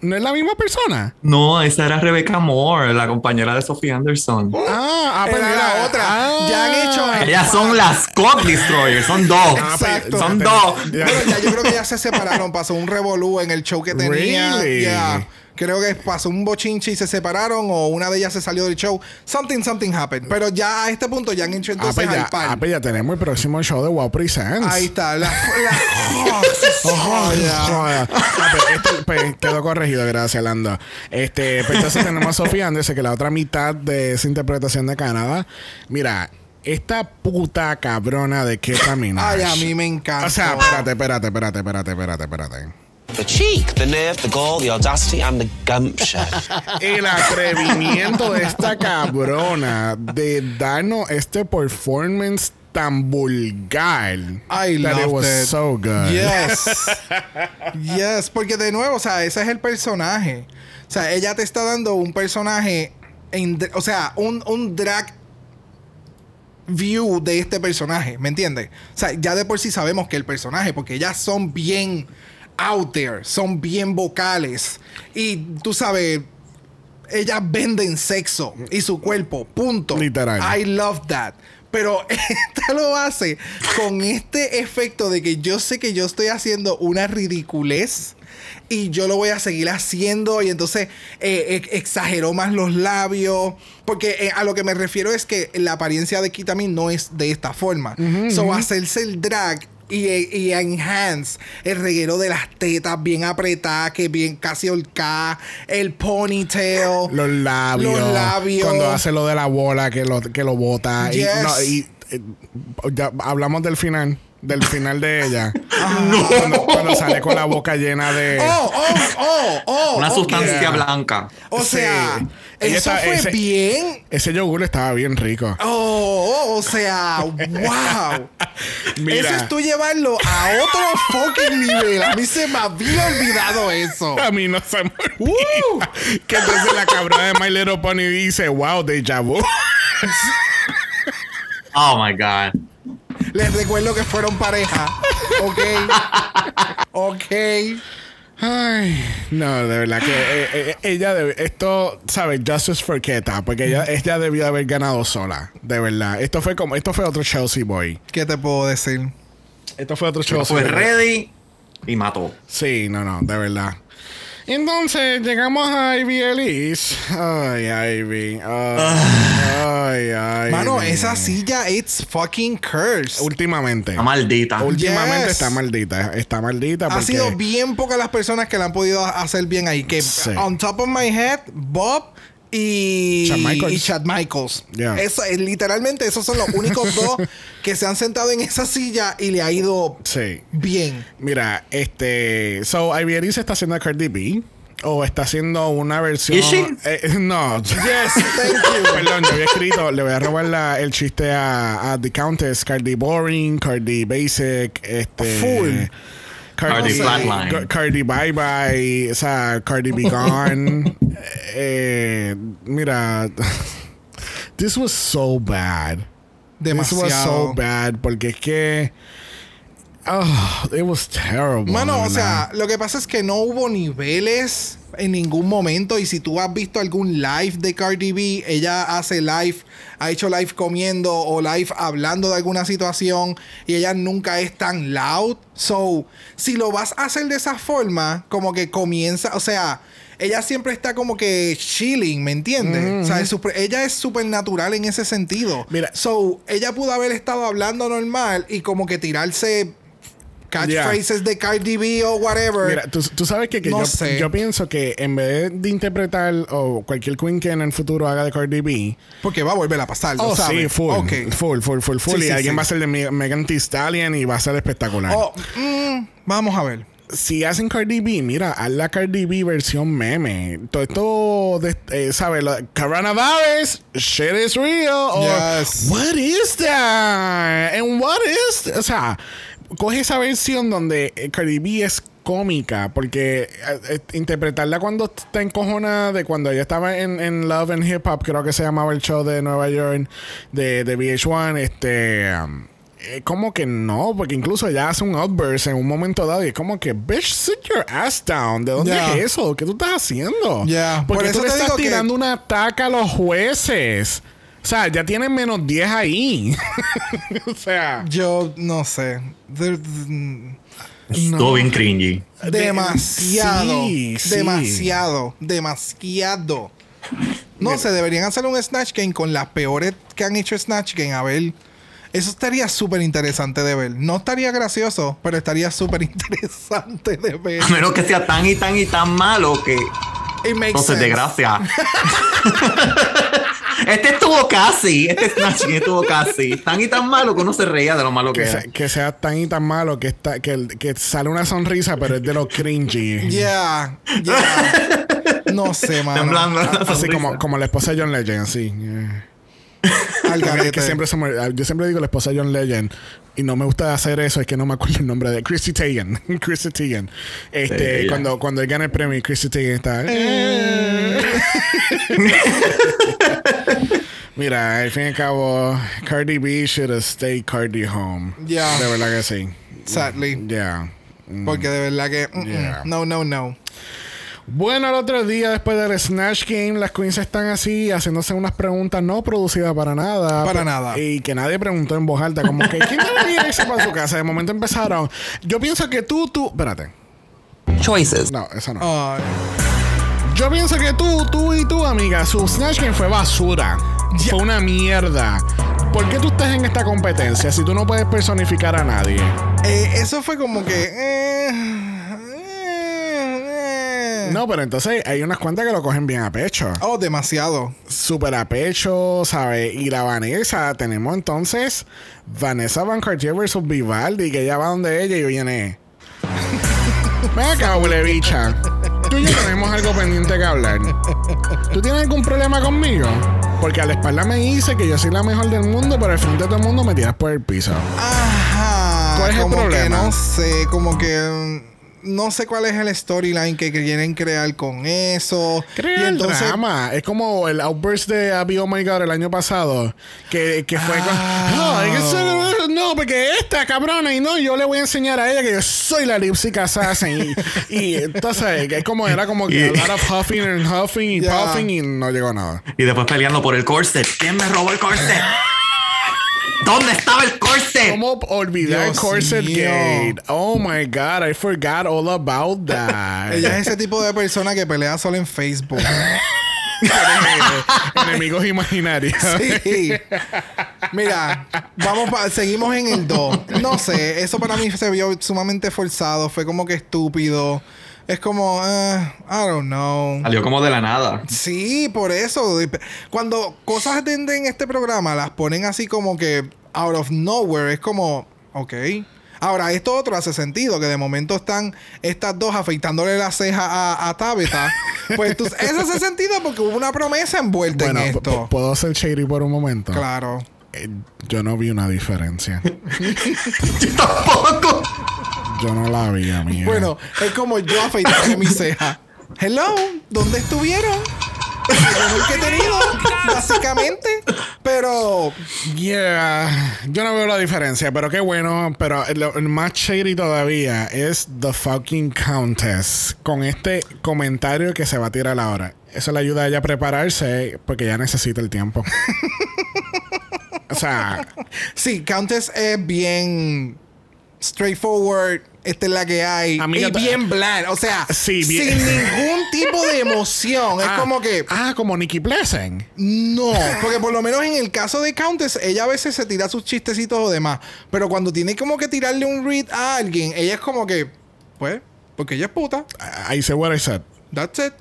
¿No es la misma persona? No, esa era Rebecca Moore, la compañera de Sophie Anderson. Ah, ah, pues Era la otra. ah. Ya han hecho. Ellas son las Cock Destroyers, son dos. Pues, Exacto. Son dos. Bueno, ya yo creo que ya se separaron. Pasó un revolú en el show que tenía. Really? Creo que pasó un bochinche y se separaron o una de ellas se salió del show. Something, something happened. Pero ya a este punto ya han hecho Ah, entonces pues ya, al par. ah, pues ya tenemos el próximo show de Wow Presents. Ahí está. La, la- [LAUGHS] Oh. Ah, pues, este, pues, quedó corregido, gracias, Lando. Este, pues, entonces tenemos a Sofía Anderson, que la otra mitad de esa interpretación de Canadá. Mira, esta puta cabrona de Keta Minaj. Ay, a mí me encanta. O sea, espérate, espérate, espérate, espérate, espérate, espérate. The cheek, the nerve, the gall, the audacity, and the gumption. [LAUGHS] El atrevimiento de esta cabrona de darnos este performance tan vulgar. I that it loved was it. so good. Yes. [LAUGHS] yes, porque de nuevo, o sea, ese es el personaje. O sea, ella te está dando un personaje, en, o sea, un, un drag view de este personaje, ¿me entiendes? O sea, ya de por sí sabemos que el personaje, porque ellas son bien out there, son bien vocales. Y tú sabes, ellas venden sexo y su cuerpo, punto. Literal. I love that. Pero [LAUGHS] esta lo hace con este efecto de que yo sé que yo estoy haciendo una ridiculez y yo lo voy a seguir haciendo y entonces eh, ex- exageró más los labios porque eh, a lo que me refiero es que la apariencia de Kitamin no es de esta forma so hacerse el drag y, y enhance el reguero de las tetas bien apretadas que bien casi holcada el ponytail [LAUGHS] Los labios. los labios Cuando hace lo de la bola que lo, que lo bota. Yes. Y, no, y, eh, ya hablamos del final. Del final de ella. [LAUGHS] Cuando, cuando sale con la boca llena de. oh oh oh oh Una sustancia blanca. O sea, eso está- fue ese- bien. Ese yogur estaba bien rico. Oh, o sea, wow. [LAUGHS] Mira. Eso es tú llevarlo a otro fucking nivel. A mí se me había olvidado eso. A mí no se me olvida. Que entonces la cabrona de My Little Pony dice, wow, déjà vu. Oh my God. Les recuerdo que fueron pareja. Ok. Ok. Ay, no, de verdad que eh, eh, ella debe, esto, ¿sabes? Justice for Keta, porque ella, ella debió haber ganado sola, de verdad. Esto fue como, esto fue otro Chelsea Boy. ¿Qué te puedo decir? Esto fue otro Chelsea fue Boy. ready y mató. Sí, no, no, de verdad. Entonces llegamos a Ivy Elise. Ay, Ivy. Ay, ay, Ivy. Mano, esa silla, it's fucking cursed. Últimamente. La maldita. Últimamente Yes. está maldita. Está maldita. Ha porque- sido bien pocas las personas que la han podido hacer bien ahí. Que Sí. on top of my head, Bob y Chad Michaels. y Chad Michaels. Yeah. Eso, eh, literalmente, esos son los únicos [LAUGHS] dos que se han sentado en esa silla y le ha ido Sí. bien. Mira, este. So, Ivy Elise está haciendo a Cardi B. O está haciendo una versión. ¿Is she? Eh, no. Yes, [LAUGHS] thank you. Perdón, yo había escrito, le voy a robar la- el chiste a, a The Countess, Cardi Boring, Cardi Basic, este. Full. Cardi Flatline. Car- Cardi Bye Bye, o sea, Cardi Be Gone. [LAUGHS] eh, mira, this was so bad. This was so Demasiado. bad porque es que. Oh, it was terrible. Mano, o sea, lo que pasa es que no hubo niveles en ningún momento. Y si tú has visto algún live de Cardi B, ella hace live, ha hecho live comiendo o live hablando de alguna situación. Y ella nunca es tan loud. So, si lo vas a hacer de esa forma, como que comienza, o sea. Ella siempre está como que chilling, ¿me entiendes? O sea, es super- ella es súper natural en ese sentido. Mira. So, ella pudo haber estado hablando normal y como que tirarse catchphrases de Cardi B o whatever. Mira, tú, tú sabes que, que No yo, sé. yo pienso que en vez de interpretar o cualquier queen que en el futuro haga de Cardi B, porque va a volver a pasar, ¿lo oh sí, sabes? full, Ok. full, full, full, full, Sí, y sí, alguien sí. va a ser de Me- Megan Thee Stallion y va a ser espectacular. Oh, mm, vamos a ver. Si hacen Cardi B, mira, haz la Cardi B versión meme. Todo esto, de, eh, ¿sabes? Coronavirus, shit is real. Or, Yes. what is that? And what is, o sea, coge esa versión donde eh, Cardi B es cómica, porque eh, eh, interpretarla cuando está encojona de cuando ella estaba en, en Love and Hip Hop, creo que se llamaba el show de Nueva York de, de VH1, este... um, eh, como que no, porque incluso ella hace un outburst en un momento dado y es como que, bitch, sit your ass down. ¿De dónde Yeah. es eso? ¿Qué tú estás haciendo? Yeah. Porque Por tú le estás digo que- tirando una ataca a los jueces. O sea, ya tienen menos 10 ahí. [LAUGHS] o sea, Yo no sé. Estuvo bien cringy. demasiado. Sí, sí. Demasiado. Demasiado. No sé, deberían hacer un Snatch Game con las peores que han hecho Snatch Game. A ver. Eso estaría súper interesante de ver. No estaría gracioso, pero estaría súper [LAUGHS] interesante de ver. A menos que sea tan y tan y tan malo que It makes entonces sense. de gracia. [LAUGHS] Este estuvo casi. Este Snatch Game estuvo casi. Tan y tan malo que uno se reía de lo malo que, Que, era. se- que sea tan y tan malo que, está, que, que sale una sonrisa, pero es de lo cringy. Yeah, yeah. No sé, mano. Temblando Así como, como la esposa de John Legend, sí. Yeah. [LAUGHS] Al Que- garete. que siempre se me- yo siempre digo la esposa de John Legend y no me gusta hacer eso, es que no me acuerdo el nombre de Chrissy Teigen. [LAUGHS] Chrissy Teigen. Este, Sí, cuando, cuando él gana el premio y Chrissy Teigen está. [LAUGHS] Mira, al fin y al cabo, Cardi B should have stayed Cardi home. Yeah. De verdad que sí. Sadly. Yeah. Porque de verdad que. mm, mm, Yeah. No, no, no. Bueno, el otro día después del Snatch Game, las queens están así haciéndose unas preguntas no producidas para nada. Para nada. Y que nadie preguntó en voz alta, como que ¿quién debería irse para su casa? De momento empezaron. Yo pienso que tú, tú. Espérate. Choices. No, eso no. Ay. Yo pienso que tú, tú y tú, amiga, su Snatch Game fue basura. Fue una mierda. ¿Por qué tú estás en esta competencia si tú no puedes personificar a nadie? Eh, eso fue como que. eh, No, pero entonces hay unas cuantas que lo cogen bien a pecho. Oh, demasiado. súper a pecho, ¿sabes? Y la Vanessa, tenemos entonces Vanessa Van Cartier versus Vivaldi, que ella va donde ella y viene. [LAUGHS] Ven acá, huele bicha. Tú y yo tenemos algo pendiente que hablar. ¿Tú tienes algún problema conmigo? Porque a la espalda me dice que yo soy la mejor del mundo, pero al frente de todo el mundo me tiras por el piso. Ajá. ¿Cuál es el problema? Que no sé, como que. No sé cuál es el storyline que quieren crear con eso. Crea el drama. Es como el outburst de Abby Oh My God el año pasado. Que, que fue Ah. con. No, es que eso- no, porque esta cabrona, y no, yo le voy a enseñar a ella que yo soy la Lipstick Assassin. y, y entonces, es como era como que Y- a lot of huffing and huffing y puffing y no llegó a nada. Y después peleando por el corset. ¿Quién me robó el corset? ¿Dónde estaba el corset? ¿Cómo olvidar Dios Corset mío. Gate? Oh my God, I forgot all about that. Ella es ese tipo de persona que pelea solo en Facebook. [LAUGHS] Enemigos imaginarios. Sí. Mira, vamos pa- seguimos en el 2. No sé, eso para mí se vio sumamente forzado, fue como que estúpido. Es como, eh, I don't know. Salió como de la nada. Sí, por eso. Cuando cosas de, en este programa las ponen así como que out of nowhere, es como, ok. Ahora, esto otro hace sentido, que de momento están estas dos afeitándole la ceja a, a Tabitha. [LAUGHS] Pues tú- eso hace sentido porque hubo una promesa envuelta Bueno, en esto. ¿puedo ser shady por un momento? Claro. Eh, yo no vi una diferencia. [LAUGHS] Yo tampoco. Yo no la vi, amiga. Bueno, es como yo afeitarme mi ceja. Hello, ¿dónde estuvieron? Nunca he tenido, básicamente. Pero Yeah, yo no veo la diferencia, pero qué bueno. Pero lo el más shady todavía es The Fucking Countess. Con este comentario que se va a tirar ahora. Eso le ayuda a ella a prepararse porque ya necesita el tiempo. [LAUGHS] o sea, sí, Countess es bien straightforward. Esta es la que hay. Amiga, y bien bland. O sea, Sí, bien- sin ningún tipo de emoción. Es [LAUGHS] ah, como que. Ah, como Nikki Pleasant. No, porque por lo menos en el caso de Countess, ella a veces se tira sus chistecitos o demás. Pero cuando tiene como que tirarle un read a alguien, ella es como que, pues, porque ella es puta. I said what I said. That's it.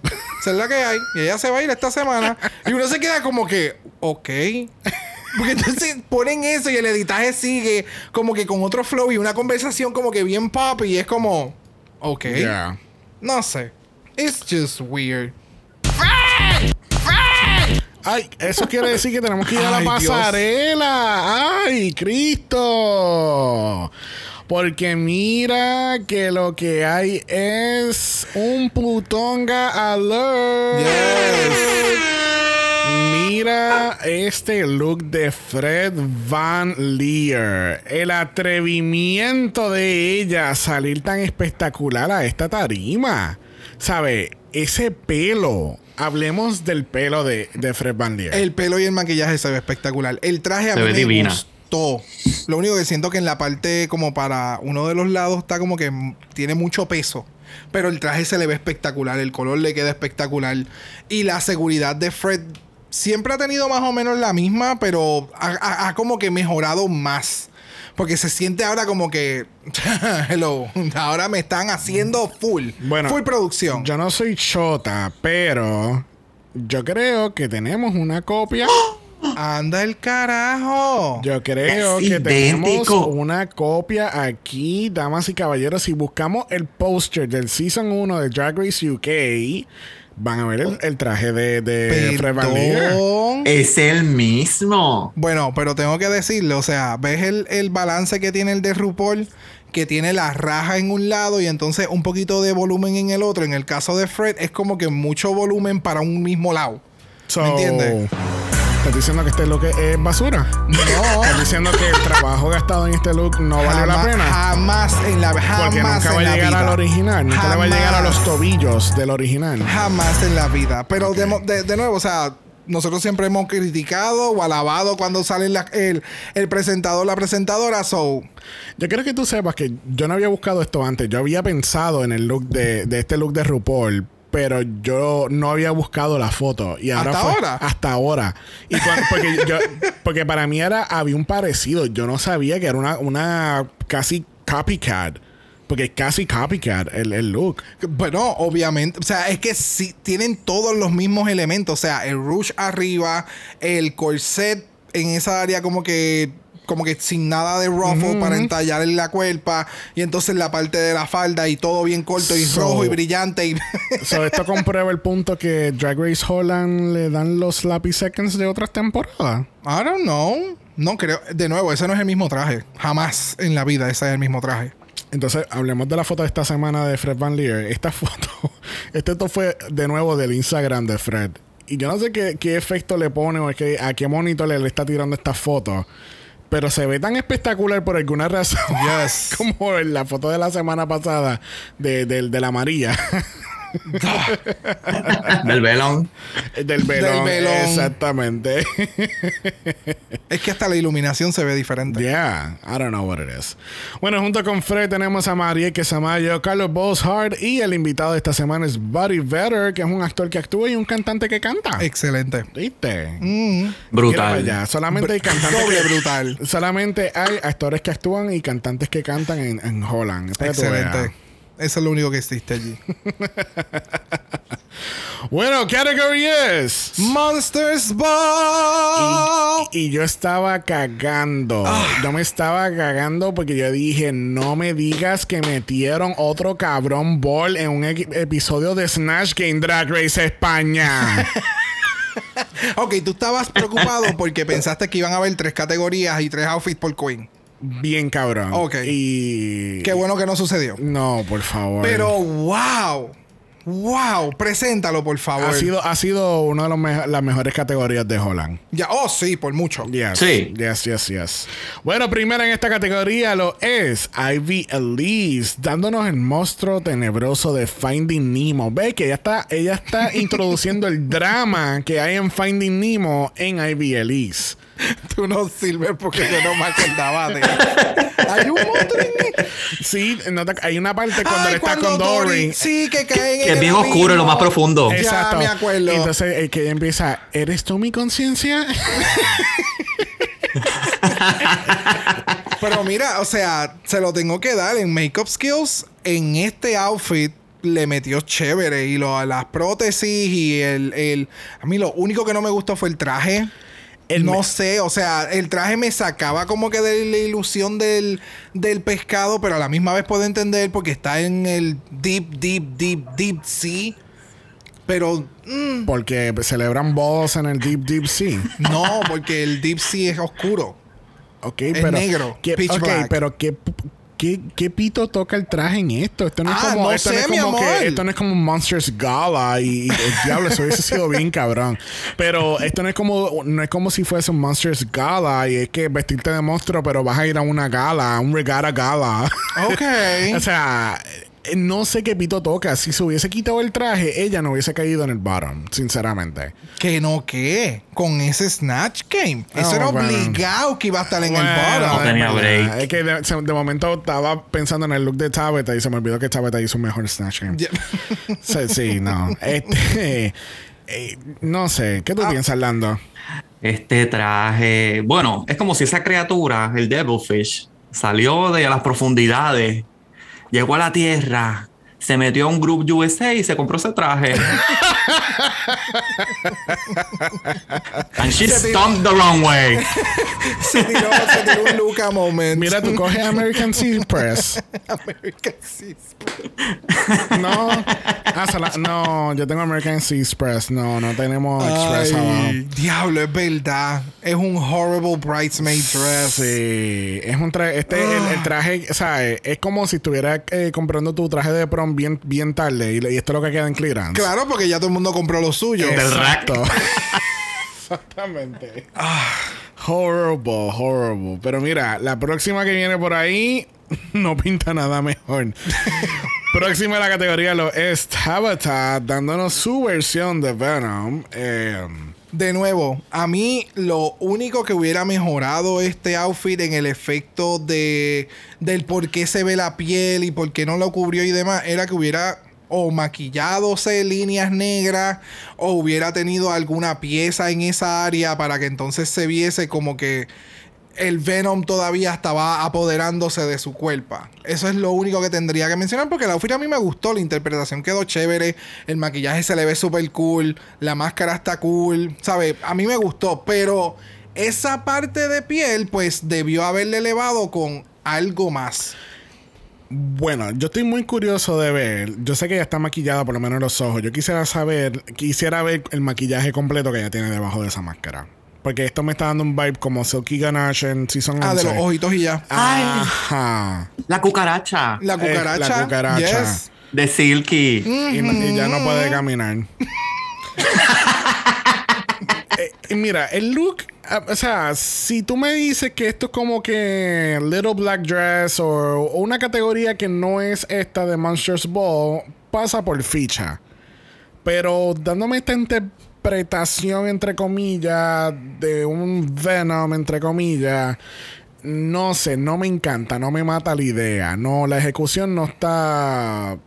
Esa es la que hay. Y ella se va a ir esta semana. Y uno se queda como que, ok. Porque entonces ponen eso y el editaje sigue como que con otro flow y una conversación como que bien pop y es como, ok. Yeah. No sé. It's just weird. Ay, eso quiere decir que tenemos que ir a la Ay, Dios. pasarela. Ay, Cristo. Porque mira que lo que hay es un Plutonga alert. Mira este look de Fred Van Leer. El atrevimiento de ella a salir tan espectacular a esta tarima. ¿Sabe? Ese pelo. Hablemos del pelo de, de Fred Van Leer. El pelo y el maquillaje se ve espectacular. El traje a Se mí ve me divina. gustó. Lo único que siento que en la parte como para uno de los lados está como que tiene mucho peso. Pero el traje se le ve espectacular, el color le queda espectacular. Y la seguridad de Fred siempre ha tenido más o menos la misma, pero ha, ha- ha como que mejorado más. Porque se siente ahora como que, [LAUGHS] hello, ahora me están haciendo full. Bueno, full producción. Yo no soy chota, pero yo creo que tenemos una copia. Anda el carajo. Yo creo Es que tenemos una copia aquí, damas y caballeros. Si buscamos el póster del Season 1 de Drag Race UK, van a ver el, el traje de, de Fred Van. Es el mismo. Bueno, pero tengo que decirle, o sea, ¿ves el, el balance que tiene el de RuPaul? Que tiene la raja en un lado y entonces un poquito de volumen en el otro. En el caso de Fred es como que mucho volumen para un mismo lado. So, ¿Me entiendes? ¿Estás diciendo que este look es basura? No. ¿Estás diciendo que el trabajo gastado en este look no valió la Jamás- pena? Jamás en la jamás Porque nunca va a llegar al original. Nunca le va a llegar a los Jamás. tobillos del original. Jamás en la vida. Pero de, mo- de- de nuevo, o sea, nosotros siempre hemos criticado o alabado cuando sale la- el, el presentador, la presentadora. So, Yo quiero que tú sepas que yo no había buscado esto antes. Yo había pensado en el look de, de este look de RuPaul. Pero yo no había buscado la foto. Y ahora ¿Hasta fue- ahora? Hasta ahora. Y porque, yo- [LAUGHS] porque para mí era, había un parecido. Yo no sabía que era una, una casi copycat. Porque es casi copycat el, el look. bueno, obviamente, o sea, es que sí tienen todos los mismos elementos. O sea, el rush arriba, el corset en esa área como que como que sin nada de ruffle para entallar en la cuerpa y entonces la parte de la falda y todo bien corto y So- rojo y brillante y [LAUGHS] So, esto comprueba el punto que Drag Race Holland le dan los slappy seconds de otras temporadas. I don't know. No creo. De nuevo, ese no es el mismo traje. Jamás en la vida ese es el mismo traje. Entonces, hablemos de la foto de esta semana de Fred Van Leer. Esta [LAUGHS] foto, este esto fue de nuevo del Instagram de Fred. Y yo no sé qué, qué efecto le pone o qué- a qué monitor le, le está tirando esta foto. Pero se ve tan espectacular por alguna razón. Yes. [LAUGHS] como en la foto de la semana pasada de, del- de la María. [LAUGHS] [LAUGHS] Del velón. del velón. velón. Exactamente. [LAUGHS] Es que hasta la iluminación se ve diferente. Yeah, I don't know what it is. Bueno, junto con Fred tenemos a María Quesamayo, Carlos Boshart y el invitado de esta semana es Buddy Vetter, que es un actor que actúa y un cantante que canta. Excelente. ¿Viste? Para Brutal. Solamente hay cantantes Doble que- brutal. Solamente hay actores que actúan y cantantes que cantan en, en Holland. Excelente. Eso es lo único que existe allí. Bueno, category es. Monsters Ball. Y, y yo estaba cagando. Yo me estaba cagando porque yo dije, no me digas que metieron otro cabrón ball en un episodio de Snatch Game Drag Race España. [LAUGHS] Ok, tú estabas preocupado porque pensaste que iban a haber tres categorías y tres outfits por Queen. Bien cabrón. Ok. Y... Qué bueno que no sucedió. No, por favor. Pero, wow. Wow. Preséntalo, por favor. ha sido, ha sido una de los me- las mejores categorías de Holland. Ya, oh, sí, por mucho. Yes. Sí. Yes, yes, yes. Bueno, primera en esta categoría lo es Ivy Elise, dándonos el monstruo tenebroso de Finding Nemo. Ve que ella está, ella está [LAUGHS] introduciendo el drama que hay en Finding Nemo en Ivy Elise. [LAUGHS] Tú no sirves porque yo no me acordaba de Hay un monstruo en Sí, nota que hay una parte cuando Ay, él está cuando con Dory. Dory- Sí, que caen en Que es el bien oscuro, en lo más profundo. Ya, Exacto. me acuerdo. Entonces, eh, que empieza, ¿eres tú mi conciencia? [LAUGHS] Pero mira, o sea, se lo tengo que dar en Makeup Skills. En este outfit le metió chévere. Y lo, las prótesis y el, el... A mí lo único que no me gustó fue el traje. El no me- sé, o sea, el traje me sacaba como que de la ilusión del, del pescado, pero a la misma vez puedo entender porque está en el deep, deep, deep, deep sea. Pero mm, Porque celebran bodas en el Deep Deep Sea. no, porque el deep sea es oscuro. Ok, Es pero. negro, ¿qué, pitch ok, black. pero ¿qué, qué, qué pito toca el traje en esto? Esto no es Ah, como. no esto no sé, es mi como que. Esto no es como Monsters Gala y, y el [LAUGHS] diablo, eso hubiese sido bien cabrón. Pero esto no es como. No es como si fuese un Monsters Gala y es que vestirte de monstruo, pero vas a ir a una gala, a un regatta gala. Ok. [LAUGHS] o sea. Eh, No sé qué pito toca. Si se hubiese quitado el traje, ella no hubiese caído en el bottom, sinceramente. Que no, ¿qué? Con ese Snatch Game. Eso era bueno. obligado que iba a estar en Bueno, el bottom. No tenía break. Es que de, momento estaba pensando en el look de Tabitha y se me olvidó que Tabitha hizo un mejor Snatch Game. [LAUGHS] Sí, no. Este, eh, no sé. ¿Qué tú Ah. piensas, Lando? Este traje, bueno, es como si esa criatura, el Devilfish, salió de las profundidades, llegó a la tierra, se metió a un Group USA y se compró ese traje. [LAUGHS] And she stomped the wrong way. [LAUGHS] Se tiró, se tiró un Luca moment. Mira, tú coges American Express. [LAUGHS] American Seas. No. Ah, se la- no, yo tengo American Express. No, no tenemos Express abajo. Ay, diablo, es verdad. Es un horrible bridesmaid dress. Sí, es un traje, este el, el traje, ¿sabes? Es como si estuvieras eh, comprando tu traje de prom bien, bien tarde y, y esto es lo que queda en clearance. Claro, porque ya todo el mundo compró lo suyo. Del rack. [LAUGHS] Exactamente. Horrible, horrible. Pero mira, la próxima que viene por ahí [LAUGHS] no pinta nada mejor. [LAUGHS] próxima de la categoría lo es Tabata, dándonos su versión de Venom. Eh, De nuevo, a mí lo único que hubiera mejorado este outfit en el efecto de del por qué se ve la piel y por qué no lo cubrió y demás, era que hubiera o maquilladose líneas negras o hubiera tenido alguna pieza en esa área para que entonces se viese como que el Venom todavía estaba apoderándose de su cuerpo. Eso es lo único que tendría que mencionar porque el outfit a mí me gustó, la interpretación quedó chévere, el maquillaje se le ve súper cool, la máscara está cool, ¿sabes? A mí me gustó, pero esa parte de piel pues debió haberle elevado con algo más. Bueno, yo estoy muy curioso de ver. Yo sé que ya está maquillada, por lo menos en los ojos. Yo quisiera saber, quisiera ver el maquillaje completo que ella tiene debajo de esa máscara. Porque esto me está dando un vibe como Silky Ganache en Season 11. Ah, de los ojitos y ya. Ajá. La cucaracha La Eh, cucaracha. la cucaracha. yes. de Silky. Y, ya no puede caminar. [LAUGHS] Eh, y mira, el look, ah, o sea, si tú me dices que esto es como que Little Black Dress o, o una categoría que no es esta de Monsters Ball, pasa por ficha. Pero dándome esta interpretación, entre comillas, de un Venom, entre comillas, no sé, no me encanta, no me mata la idea. No, la ejecución no está.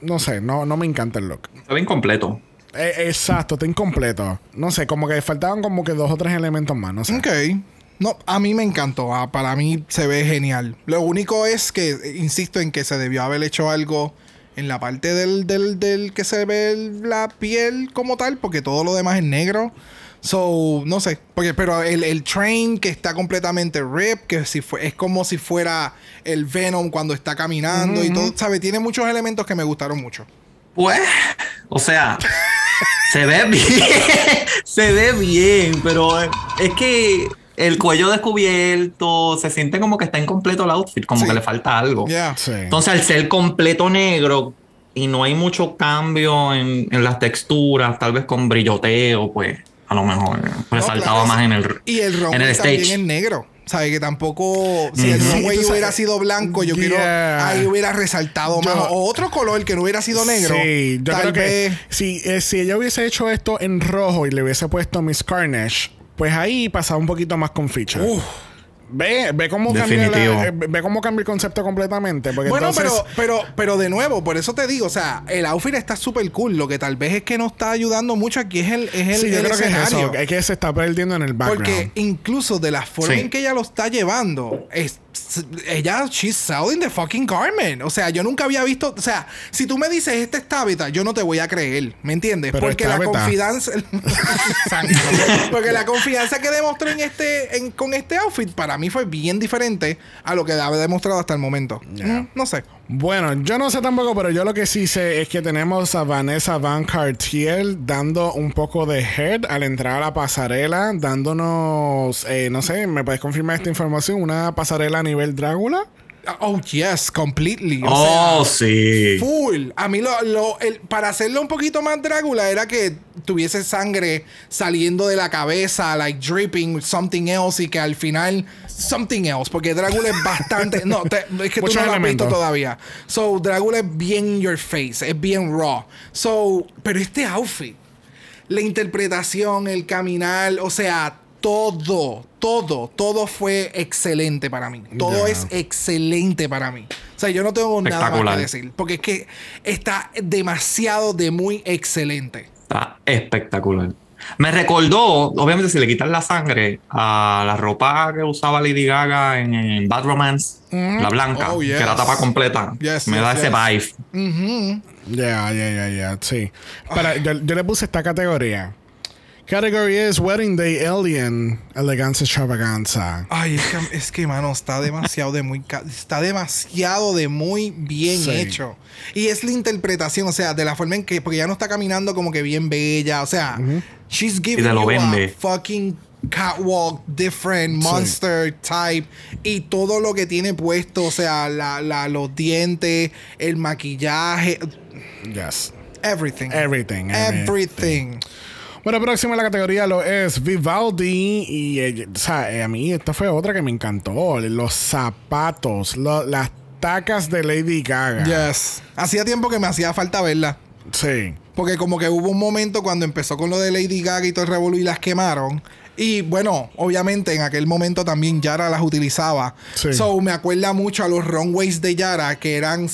No sé, no, no me encanta el look. Está bien completo. Eh, exacto, está incompleto. No sé, como que faltaban como que dos o tres elementos más, no sé. Ok. No, a mí me encantó. Ah, para mí se ve genial. Lo único es que, insisto en que se debió haber hecho algo en la parte del, del, del que se ve la piel como tal, porque todo lo demás es negro. So, no sé. Porque, pero el, el train que está completamente rip, que si fue, es como si fuera el Venom cuando está caminando y todo, ¿sabe? Tiene muchos elementos que me gustaron mucho. Pues, o sea, [LAUGHS] se ve bien, [LAUGHS] se ve bien, pero es que el cuello descubierto se siente como que está incompleto el outfit, como Sí. que le falta algo. Sí. Entonces, al ser completo negro y no hay mucho cambio en, en las texturas, tal vez con brilloteo, pues a lo mejor resaltaba claro, más en el, Y el en el también stage. es negro. ¿Sabes? Que tampoco. Si el runway Sí, hubiera sido blanco, yo quiero. Yeah. Ahí hubiera resaltado más. O otro color que no hubiera sido negro. Sí, yo tal creo que vez. si, eh, si ella hubiese hecho esto en rojo y le hubiese puesto Miss Carnage, pues ahí pasaba un poquito más con ficha. Uf. Ve, ve cómo cambia la- eh, ve cómo cambia el concepto completamente. Porque Bueno, entonces, pero, pero, pero de nuevo, por eso te digo, o sea, el outfit está súper cool. Lo que tal vez es que no está ayudando mucho aquí es el, es el, sí, yo el creo que es eso. Es que se está perdiendo en el background. Porque incluso de la forma Sí. en que ella lo está llevando, es, ella, she's selling the fucking garment. O sea, yo nunca había visto. O sea, si tú me dices este es Tabitha, yo no te voy a creer. ¿Me entiendes? Pero Porque la confianza. [LAUGHS] Porque la confianza que demostró en este, en- con este outfit para mí fue bien diferente a lo que había demostrado hasta el momento. Mm, no sé. Bueno, yo no sé tampoco, pero yo lo que sí sé es que tenemos a Vanessa Van Cartier dando un poco de head al entrar a la pasarela, dándonos, eh, no sé, ¿me puedes confirmar esta información? ¿Una pasarela a nivel Drácula? Oh, yes, completely. O Oh, sea, sí. Full. A mí lo, lo- el- para hacerlo un poquito más Drácula era que tuviese sangre saliendo de la cabeza, like dripping with something else y que al final something else, porque Drácula es bastante, no, te- es que tú no lo has visto todavía. So Drácula es bien in your face, es bien raw. So, pero este outfit, la interpretación, el caminar, o sea, todo, todo, todo fue excelente para mí. Todo es excelente para mí. O sea, yo no tengo nada más que decir. Porque es que está demasiado de muy excelente. Está espectacular. Me recordó, obviamente, si le quitan la sangre a la ropa que usaba Lady Gaga en, en Bad Romance, la blanca, Oh, que era tapa completa. Yes, me yes, da ese vibe. Ya, ya, ya, ya, sí. Para, yo, yo le puse esta categoría. Category es Wedding Day Alien Elegancia Extravaganza. Ay, es que, es que, mano, está demasiado de muy... Está demasiado de muy bien Sí. hecho. Y es la interpretación, o sea, de la forma en que... Porque ya no está caminando como que bien bella. O sea, she's giving you vende. a fucking catwalk, different, monster type. Y todo lo que tiene puesto, o sea, la, la- los dientes, el maquillaje... Yes. Everything. Everything, everything. Everything. Bueno, próxima en la categoría lo es Vivaldi. Y, eh, o sea, eh, a mí esta fue otra que me encantó. Los zapatos, lo- las tacas de Lady Gaga. Yes. Hacía tiempo que me hacía falta verla. Sí. Porque como que hubo un momento cuando empezó con lo de Lady Gaga y todo el revolú y las quemaron. Y bueno, obviamente en aquel momento también Yara las utilizaba. Sí. So me acuerda mucho a los runways de Yara que eran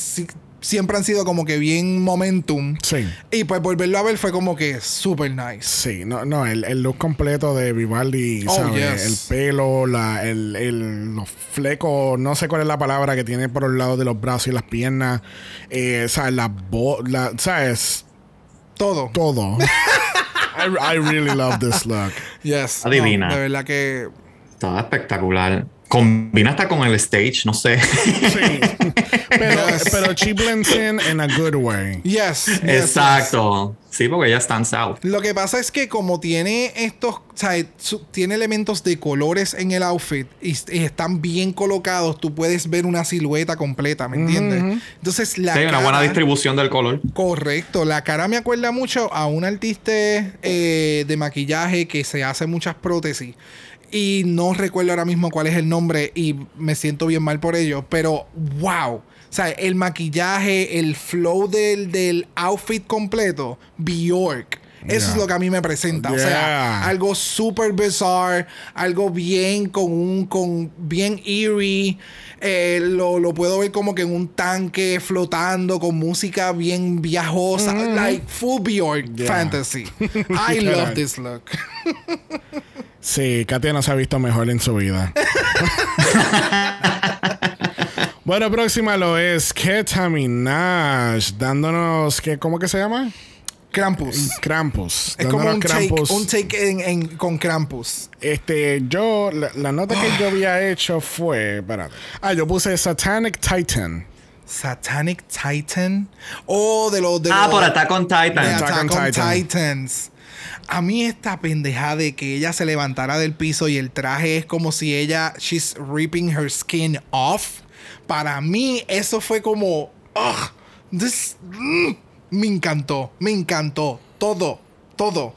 siempre han sido como que bien momentum. Sí. Y pues volverlo a ver fue como que super nice. Sí, no, no, el, el look completo de Vivaldi, Oh, ¿sabes? yes. El pelo, la, el, el- los flecos, no sé cuál es la palabra que tiene por el lado de los brazos y las piernas, eh, ¿sabes? La voz, la, ¿sabes? Todo. Todo. [LAUGHS] I, I really love this look. Yes. Adivina. No, de verdad que. Estaba espectacular. Combina hasta con el stage, no sé. Sí. [LAUGHS] Pero, pero she blends in in a good way. Yes. yes, yes. Exacto. Sí, porque ella stands out. Lo que pasa es que como tiene estos, o sea, su- tiene elementos de colores en el outfit y, y están bien colocados, tú puedes ver una silueta completa, ¿me entiendes? Entonces la Sí, hay una buena distribución del color. Correcto, la cara me acuerda mucho a un artista eh, de maquillaje que se hace muchas prótesis. Y no recuerdo ahora mismo cuál es el nombre y me siento bien mal por ello, pero wow. O sea, el maquillaje, el flow del, del outfit completo, Bjork. Eso es lo que a mí me presenta. O sea, algo super bizarre, algo bien con un, con bien eerie. Eh, lo, lo puedo ver como que en un tanque flotando con música bien viajosa. Like full Bjork Yeah. fantasy. [LAUGHS] I love this look. [LAUGHS] Sí, Katia no se ha visto mejor en su vida. [LAUGHS] bueno, próxima lo es Keta Minaj, dándonos, ¿qué, ¿cómo que se llama? Krampus. Krampus. Es como un take, un take en, en- con Krampus. Este, yo, la, la nota que yo había hecho fue, espérate. Ah, yo puse Satanic Titan. Satanic Titan. Oh, de los de Ah, los- por Attack on de Titan. Attack Attack on on Titan. Titans. A mí esta pendeja de que ella se levantara del piso y el traje es como si ella, she's ripping her skin off. Para mí eso fue como, ugh, this, mm, me encantó, me encantó, todo, todo.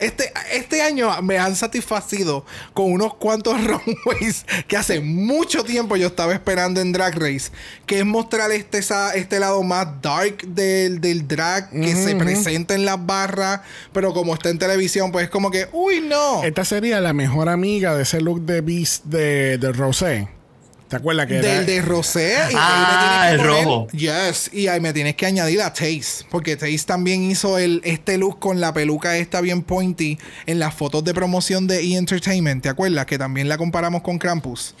Este, este año me han satisfacido con unos cuantos [LAUGHS] runways que hace mucho tiempo yo estaba esperando en Drag Race, que es mostrar este, esa- este lado más dark del, del drag que se presenta en las barras, pero como está en televisión, pues es como que, uy, no. Esta sería la mejor amiga de ese look de Beast de, de Rosé. ¿Te acuerdas que era? Del de Rosé. y ahí me Ah, el poner- rojo. Yes. Y ahí me tienes que añadir a Taze. Porque Taze también hizo el, este look con la peluca esta bien pointy en las fotos de promoción de E! Entertainment. ¿Te acuerdas? Que también la comparamos con Krampus.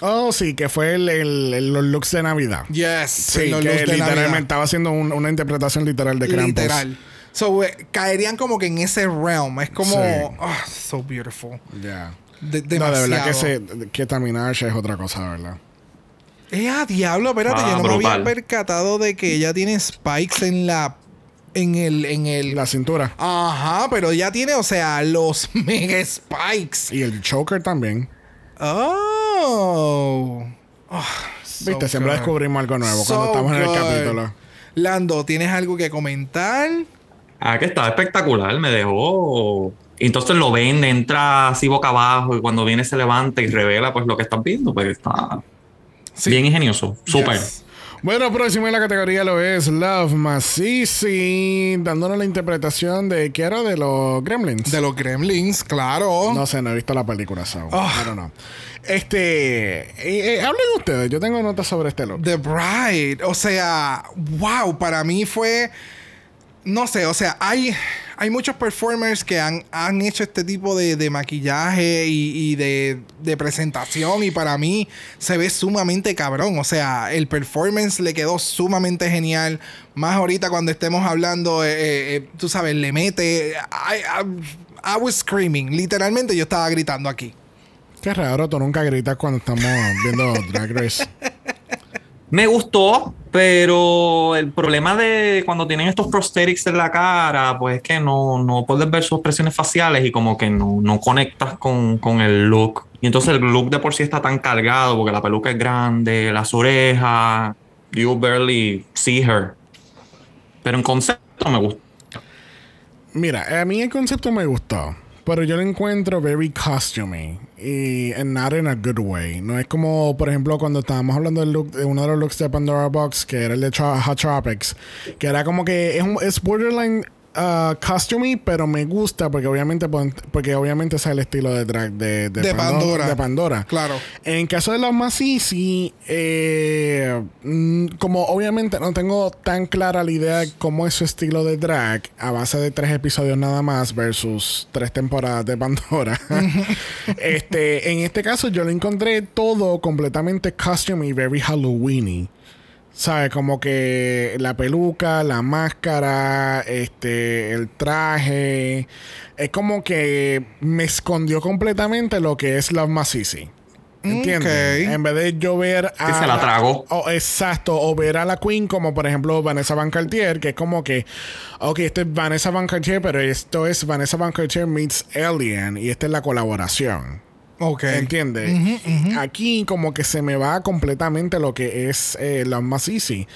Oh, sí, que fue el, el- el- los looks de Navidad. Yes. Sí, los que looks de literalmente Navidad. estaba haciendo un- una interpretación literal de Krampus. Literal. So, eh, caerían como que en ese realm. Es como. Sí. ah, so beautiful. Ya. De- No, de verdad que, se, que es otra cosa, ¿verdad? Eh, a diablo, espérate, Ah, yo no me había percatado de que ella tiene spikes en la. En el. En el La cintura. Ajá, pero ya tiene, o sea, los [LAUGHS] mega spikes. Y el choker también. Oh. Oh, so Viste, siempre descubrimos algo nuevo So cuando estamos en el capítulo. Lando, ¿tienes algo que comentar? Ah, que estaba espectacular, me dejó. Y Entonces lo vende, entra así boca abajo y cuando viene se levanta y revela pues lo que están viendo, pues está Sí. bien ingenioso, súper. Yes. Bueno, próximo en la categoría lo es Love Masisi, dándonos la interpretación de que era de los Gremlins. De los Gremlins, claro. No sé, no he visto la película, so. Oh. I don't know. Este, eh, eh, hablen ustedes, yo tengo notas sobre este look. The Bride. O sea, wow, para mí fue. No sé, o sea, hay, hay muchos performers que han, han hecho este tipo de, de maquillaje y, y de, de presentación y para mí se ve sumamente cabrón. O sea, el performance le quedó sumamente genial. Más ahorita cuando estemos hablando, eh, eh, eh, tú sabes, le mete... I, I- I was screaming. Literalmente yo estaba gritando aquí. Qué raro, tú nunca gritas cuando estamos viendo Drag Race. Me gustó, pero el problema de cuando tienen estos prosthetics en la cara, pues es que no, no puedes ver sus expresiones faciales y como que no, no conectas con, con el look. Y entonces el look de por sí está tan cargado porque la peluca es grande, las orejas, you barely see her. Pero en concepto me gusta. Mira, a mí el concepto me gustó. Pero yo lo encuentro very costumey. Y and not in a good way. No es como, por ejemplo, cuando estábamos hablando del look, de uno de los looks de Pandora Box, que era el de Hot Tropics. Que era como que es, un- es borderline uh, costumey, pero me gusta porque obviamente porque obviamente es el estilo de drag de, De Pandora. De Pandora. Claro. En caso de los Masisi, eh, mm, como obviamente no tengo tan clara la idea de cómo es su estilo de drag a base de tres episodios nada más versus tres temporadas de Pandora. [LAUGHS] [LAUGHS] este, en este caso yo lo encontré todo completamente costume y very Halloweeny. ¿Sabes? Como que la peluca, la máscara, este, el traje. Es como que me escondió completamente lo que es Love. ¿Entiendes? Ok. En vez de yo ver a. Sí, se la tragó. o- exacto. O ver a la Queen como, por ejemplo, Vanessa Van Cartier, que es como que. Ok, esto es Vanessa Van Cartier, pero esto es Vanessa Van Cartier meets Alien. Y esta es la colaboración. Ok. ¿Entiendes? Aquí como que se me va completamente lo que es eh, la más easy.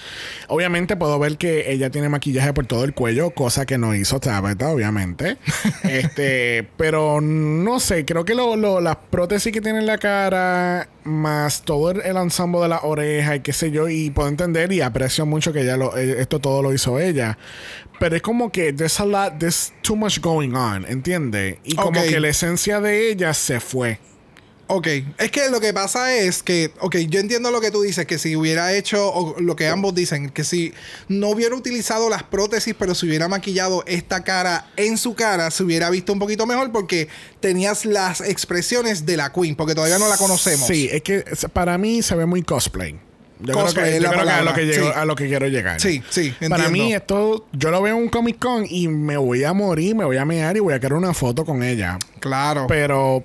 Obviamente puedo ver que ella tiene maquillaje por todo el cuello, cosa que no hizo Tabitha, obviamente. [LAUGHS] este, pero no sé, creo que lo, lo- las prótesis que tiene en la cara, más todo el, el ensamble de la oreja y qué sé yo, y puedo entender y aprecio mucho que ella lo, eh, esto todo lo hizo ella. Pero es como que there's a lot, there's too much going on, ¿entiendes? Y como que la esencia de ella se fue. Ok, es que lo que pasa es que, ok, yo entiendo lo que tú dices, que si hubiera hecho, o lo que ambos dicen, que si no hubiera utilizado las prótesis, pero si hubiera maquillado esta cara en su cara, se hubiera visto un poquito mejor porque tenías las expresiones de la Queen, porque todavía no la conocemos. Sí, es que para mí se ve muy cosplay. Yo Cosplay creo que, es yo la creo que a, lo que llego- sí. a lo que quiero llegar. Sí, sí, Para entiendo. mí esto, yo lo veo en un Comic Con y me voy a morir, me voy a mear y voy a querer una foto con ella. Claro. Pero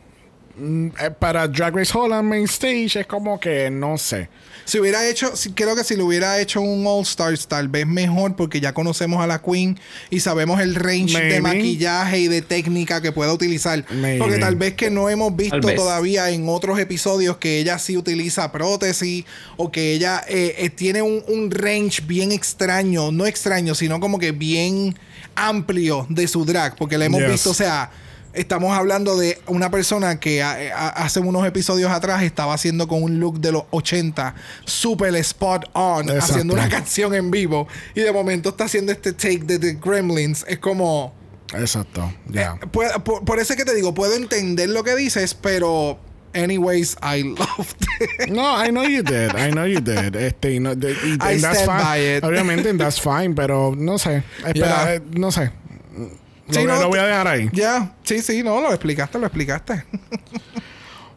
para Drag Race Holland Main Stage es como que no sé. Si hubiera hecho, si- creo que si lo hubiera hecho un All Stars, tal vez mejor, porque ya conocemos a la Queen y sabemos el range Maybe. de maquillaje y de técnica que pueda utilizar. Maybe. Porque tal vez que no hemos visto todavía en otros episodios que ella sí utiliza prótesis o que ella eh, eh, tiene un, un range bien extraño, no extraño, sino como que bien amplio de su drag, porque la hemos Yes. visto, o sea. Estamos hablando de una persona que a- a- hace unos episodios atrás estaba haciendo con un look de los 80, super spot on, Exacto. haciendo una canción en vivo. Y de momento está haciendo este take de The Gremlins. Es como. Exacto, ya. Pu- por, por eso es que te digo, puedo entender lo que dices, pero. Anyways, I loved it. No, I know you did. I know you did. Este, y no, de- y- I and that's stand fine. by it. Obviamente, and that's fine, pero no sé. Espera, Yeah. eh, no sé. Lo, Sí, no, lo voy a dejar ahí. Ya, sí, sí, no, lo explicaste, lo explicaste. [LAUGHS]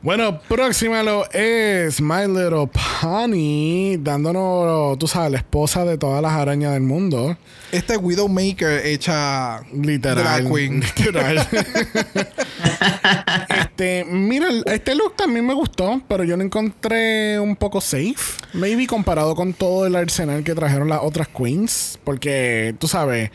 Bueno, próxima lo es My Little Pony, dándonos, tú sabes, la esposa de todas las arañas del mundo. Este Widowmaker hecha Literal. drag queen. Literal. [LAUGHS] este, mira, este look también me gustó, pero yo lo encontré un poco safe. Maybe comparado con todo el arsenal que trajeron las otras queens. Porque, tú sabes,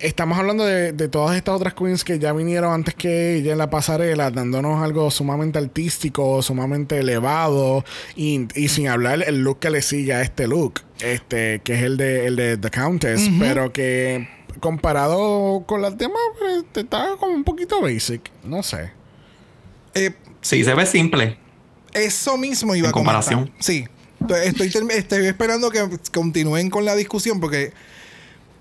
estamos hablando de, de todas estas otras queens que ya vinieron antes que ella en la pasarela, dándonos algo sumamente artístico, sumamente elevado. Y, y sin hablar el look que le sigue a este look. Este, que es el de, el de The Countess. Pero que comparado con las demás, pues, está como un poquito basic. No sé. Eh, Sí, se ve simple. Eso mismo iba En a comentar. comparación. Sí. Estoy, estoy esperando que continúen con la discusión porque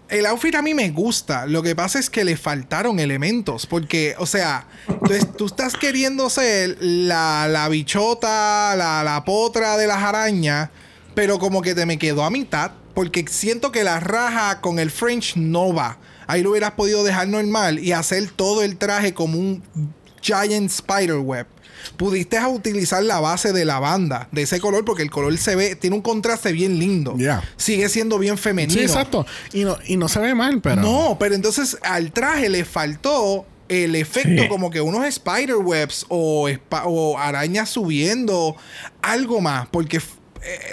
el outfit a mí me gusta. Lo que pasa es que le faltaron elementos. Porque, o sea, tú, tú estás queriendo ser la, la bichota, la, la potra de las arañas, pero como que te me quedó a mitad. porque siento que la raja con el French no va. Ahí lo hubieras podido dejar normal y hacer todo el traje como un giant spiderweb. Pudiste utilizar la base de la banda de ese color porque el color se ve, tiene un contraste bien lindo. Sigue siendo bien femenino. Sí, exacto. Y no, y no se ve mal, pero. No, pero entonces al traje le faltó el efecto Sí. como que unos spiderwebs o, espa- o arañas subiendo, algo más, porque eh,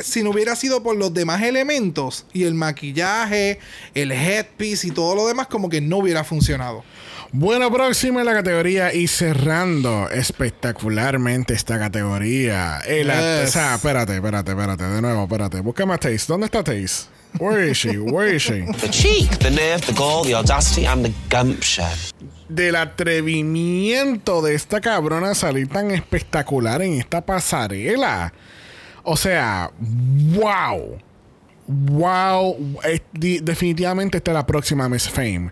si no hubiera sido por los demás elementos y el maquillaje, el headpiece y todo lo demás, como que no hubiera funcionado. Bueno, próxima en la categoría y cerrando espectacularmente esta categoría. El Yes. O sea, espérate, espérate, espérate. De nuevo, espérate. Búscame a Taze. ¿Dónde está Taze? Where is she? Where is she? The cheek, the nerve, the gall, the audacity, and the gumption. Del atrevimiento de esta cabrona salir tan espectacular en esta pasarela. O sea, wow. Wow. Es di- definitivamente esta es la próxima Miss Fame.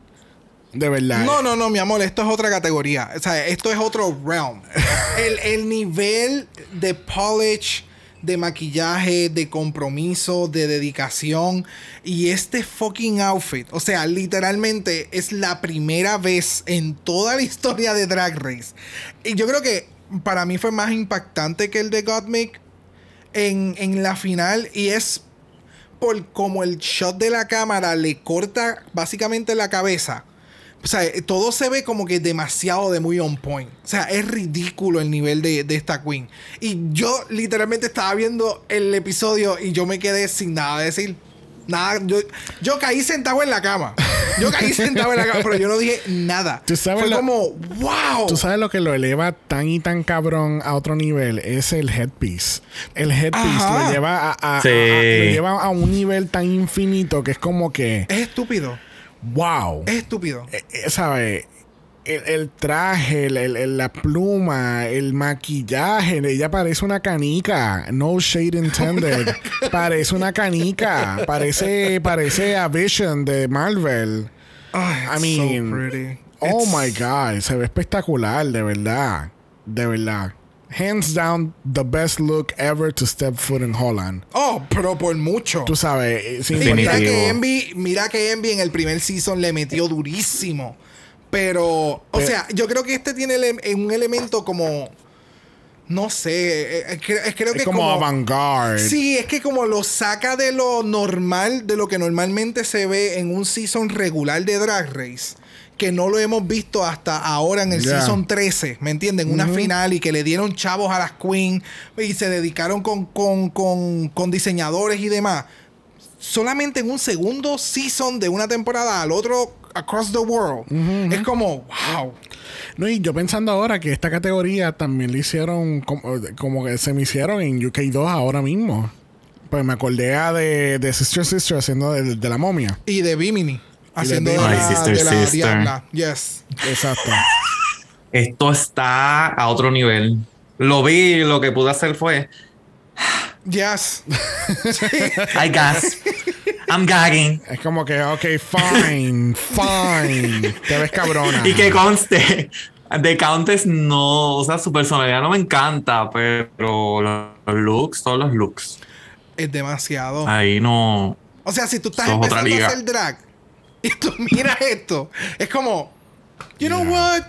De verdad. No, no, no, mi amor, esto es otra categoría. O sea, esto es otro realm. [LAUGHS] el, el nivel de polish, de maquillaje, de compromiso, de dedicación y este fucking outfit. O sea, literalmente es la primera vez en toda la historia de Drag Race. Y yo creo que para mí fue más impactante que el de Gottmik en, en la final y es por como el shot de la cámara le corta básicamente la cabeza. O sea, eh, todo se ve como que demasiado de muy on point. O sea, es ridículo el nivel de, de esta queen. Y yo literalmente estaba viendo el episodio y yo me quedé sin nada de decir. Nada, yo, yo caí sentado en la cama. Yo caí [LAUGHS] sentado en la cama, pero yo no dije nada. Tú sabes Fue lo- como, wow. Tú sabes lo que lo eleva tan y tan cabrón a otro nivel es el headpiece. El headpiece Ajá. lo lleva a, a- a- Sí. a- lo lleva a un nivel tan infinito que es como que Es estúpido. Wow. Es estúpido. Eh, eh, ¿Sabes? El, el traje, el- la pluma, el maquillaje, ella parece una canica. No shade intended. [LAUGHS] parece una canica. Parece, parece a Vision de Marvel. Ay, I so mean, pretty. oh It's- my god, se ve espectacular, de verdad. De verdad. Hands down, the best look ever to step foot in Holland. Oh, pero por mucho. Tú sabes, eh, sin Sí, mira que Envy, mira que Envy en el primer season le metió durísimo. Pero, o Pero- sea, yo creo que este tiene un elemento como. No sé. eh, eh, eh, creo que es como, avant-garde. Sí, es que como lo saca de lo normal, de lo que normalmente se ve en un season regular de Drag Race. Que no lo hemos visto hasta ahora en el season 13, ¿me entienden? Una final y que le dieron chavos a las Queen y se dedicaron con, con, con, con diseñadores y demás. Solamente en un segundo season de una temporada al otro across the world. Es como, wow. No, y yo pensando ahora que esta categoría también le hicieron como, como que se me hicieron en UK2 ahora mismo. Pues me acordé de, de Sister Sister haciendo de, de la momia. Y de Bimini. Haciendo de, la, Sister, de la Sister. diabla. Yes. Exacto. Esto está a otro nivel. Lo vi, lo que pude hacer fue. Yes. [LAUGHS] I guess. I'm gagging. es como que, ok, fine, fine. Te ves cabrona. Y que conste, de Countess no, o sea, su personalidad no me encanta, pero los looks, todos los looks, es demasiado. ahí no. O sea, si tú estás empezando a hacer drag [LAUGHS] y tú miras esto, es como, you know what?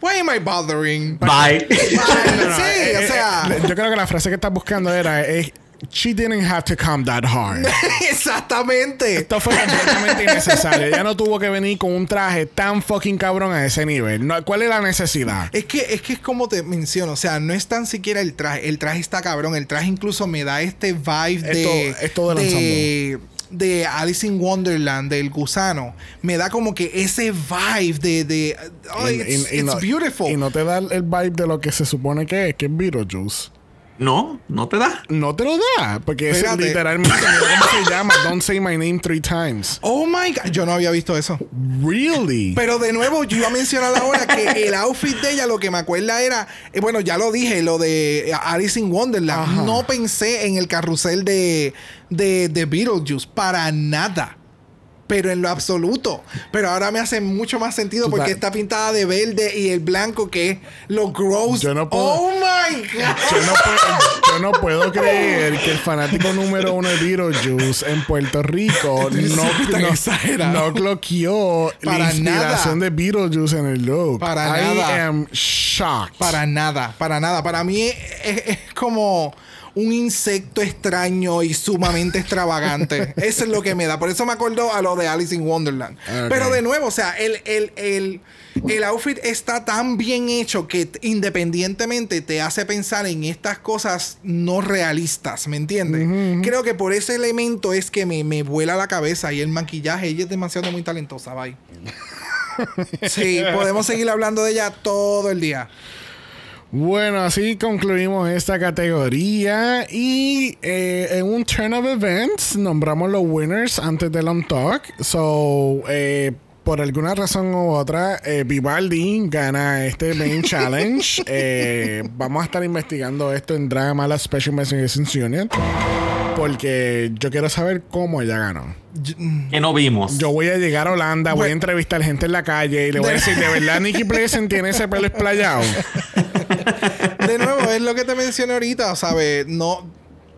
Why am I bothering? Bye. [LAUGHS] sí, No, no, o eh, eh, sea, yo creo que la frase que estás buscando era eh, She didn't have to come that hard. [LAUGHS] exactamente. Esto fue completamente innecesario. Ella no tuvo que venir con un traje tan fucking cabrón a ese nivel. No, ¿Cuál es la necesidad? Es que, es que es como te menciono, o sea, no es tan siquiera el traje, el traje está cabrón, el traje incluso me da este vibe de, Es todo- es todo el de, Alice in Wonderland, del gusano, me da como que ese vibe de, de oh, Y- it's, y- y it's no, beautiful. Y no te da el vibe de lo que se supone que es, que es Beetlejuice. No, no te da. No te lo da, porque es literalmente, cómo se llama, Don't Say My Name Three Times. Oh my god, yo no había visto eso. Really? Pero de nuevo, yo iba a mencionar ahora que el outfit de ella, lo que me acuerda era, eh, bueno, ya lo dije, lo de Alice in Wonderland. Ajá. No pensé en el carrusel de, de, de Beetlejuice, para nada. Pero en lo absoluto. Pero ahora me hace mucho más sentido porque está pintada de verde y el blanco que es lo gross. Yo no puedo- Oh my God. Yo no, puedo, yo no puedo creer que el fanático número uno de Beetlejuice en Puerto Rico [LAUGHS] no, no, no cloqueó la Para inspiración nada. de Beetlejuice en el look. Para I nada. am shocked. Para nada, para nada. Para mí es- es como un insecto extraño y sumamente extravagante. [LAUGHS] Eso es lo que me da. Por eso me acordó a lo de Alice in Wonderland. Pero de nuevo, o sea, el, el, el, el outfit está tan bien hecho que independientemente te hace pensar en estas cosas no realistas, ¿me entiendes? Creo que por ese elemento es que me, me vuela la cabeza y el maquillaje, ella es demasiado muy talentosa, bye. [LAUGHS] Sí, podemos seguir hablando de ella todo el día. Bueno, así concluimos esta categoría y eh, en un turn of events nombramos los winners antes del on talk. So, eh, por alguna razón u otra, eh, Vivaldi gana este main [LAUGHS] challenge. Eh, vamos a estar investigando esto en Drama Special Investigations Unit porque yo quiero saber cómo ella ganó. Que no vimos. Yo voy a llegar a Holanda, voy a entrevistar gente en la calle y le voy a decir, ¿de verdad Nicky Pleasant tiene ese pelo esplayado? [LAUGHS] [LAUGHS] De nuevo, es lo que te mencioné ahorita, ¿sabes? No,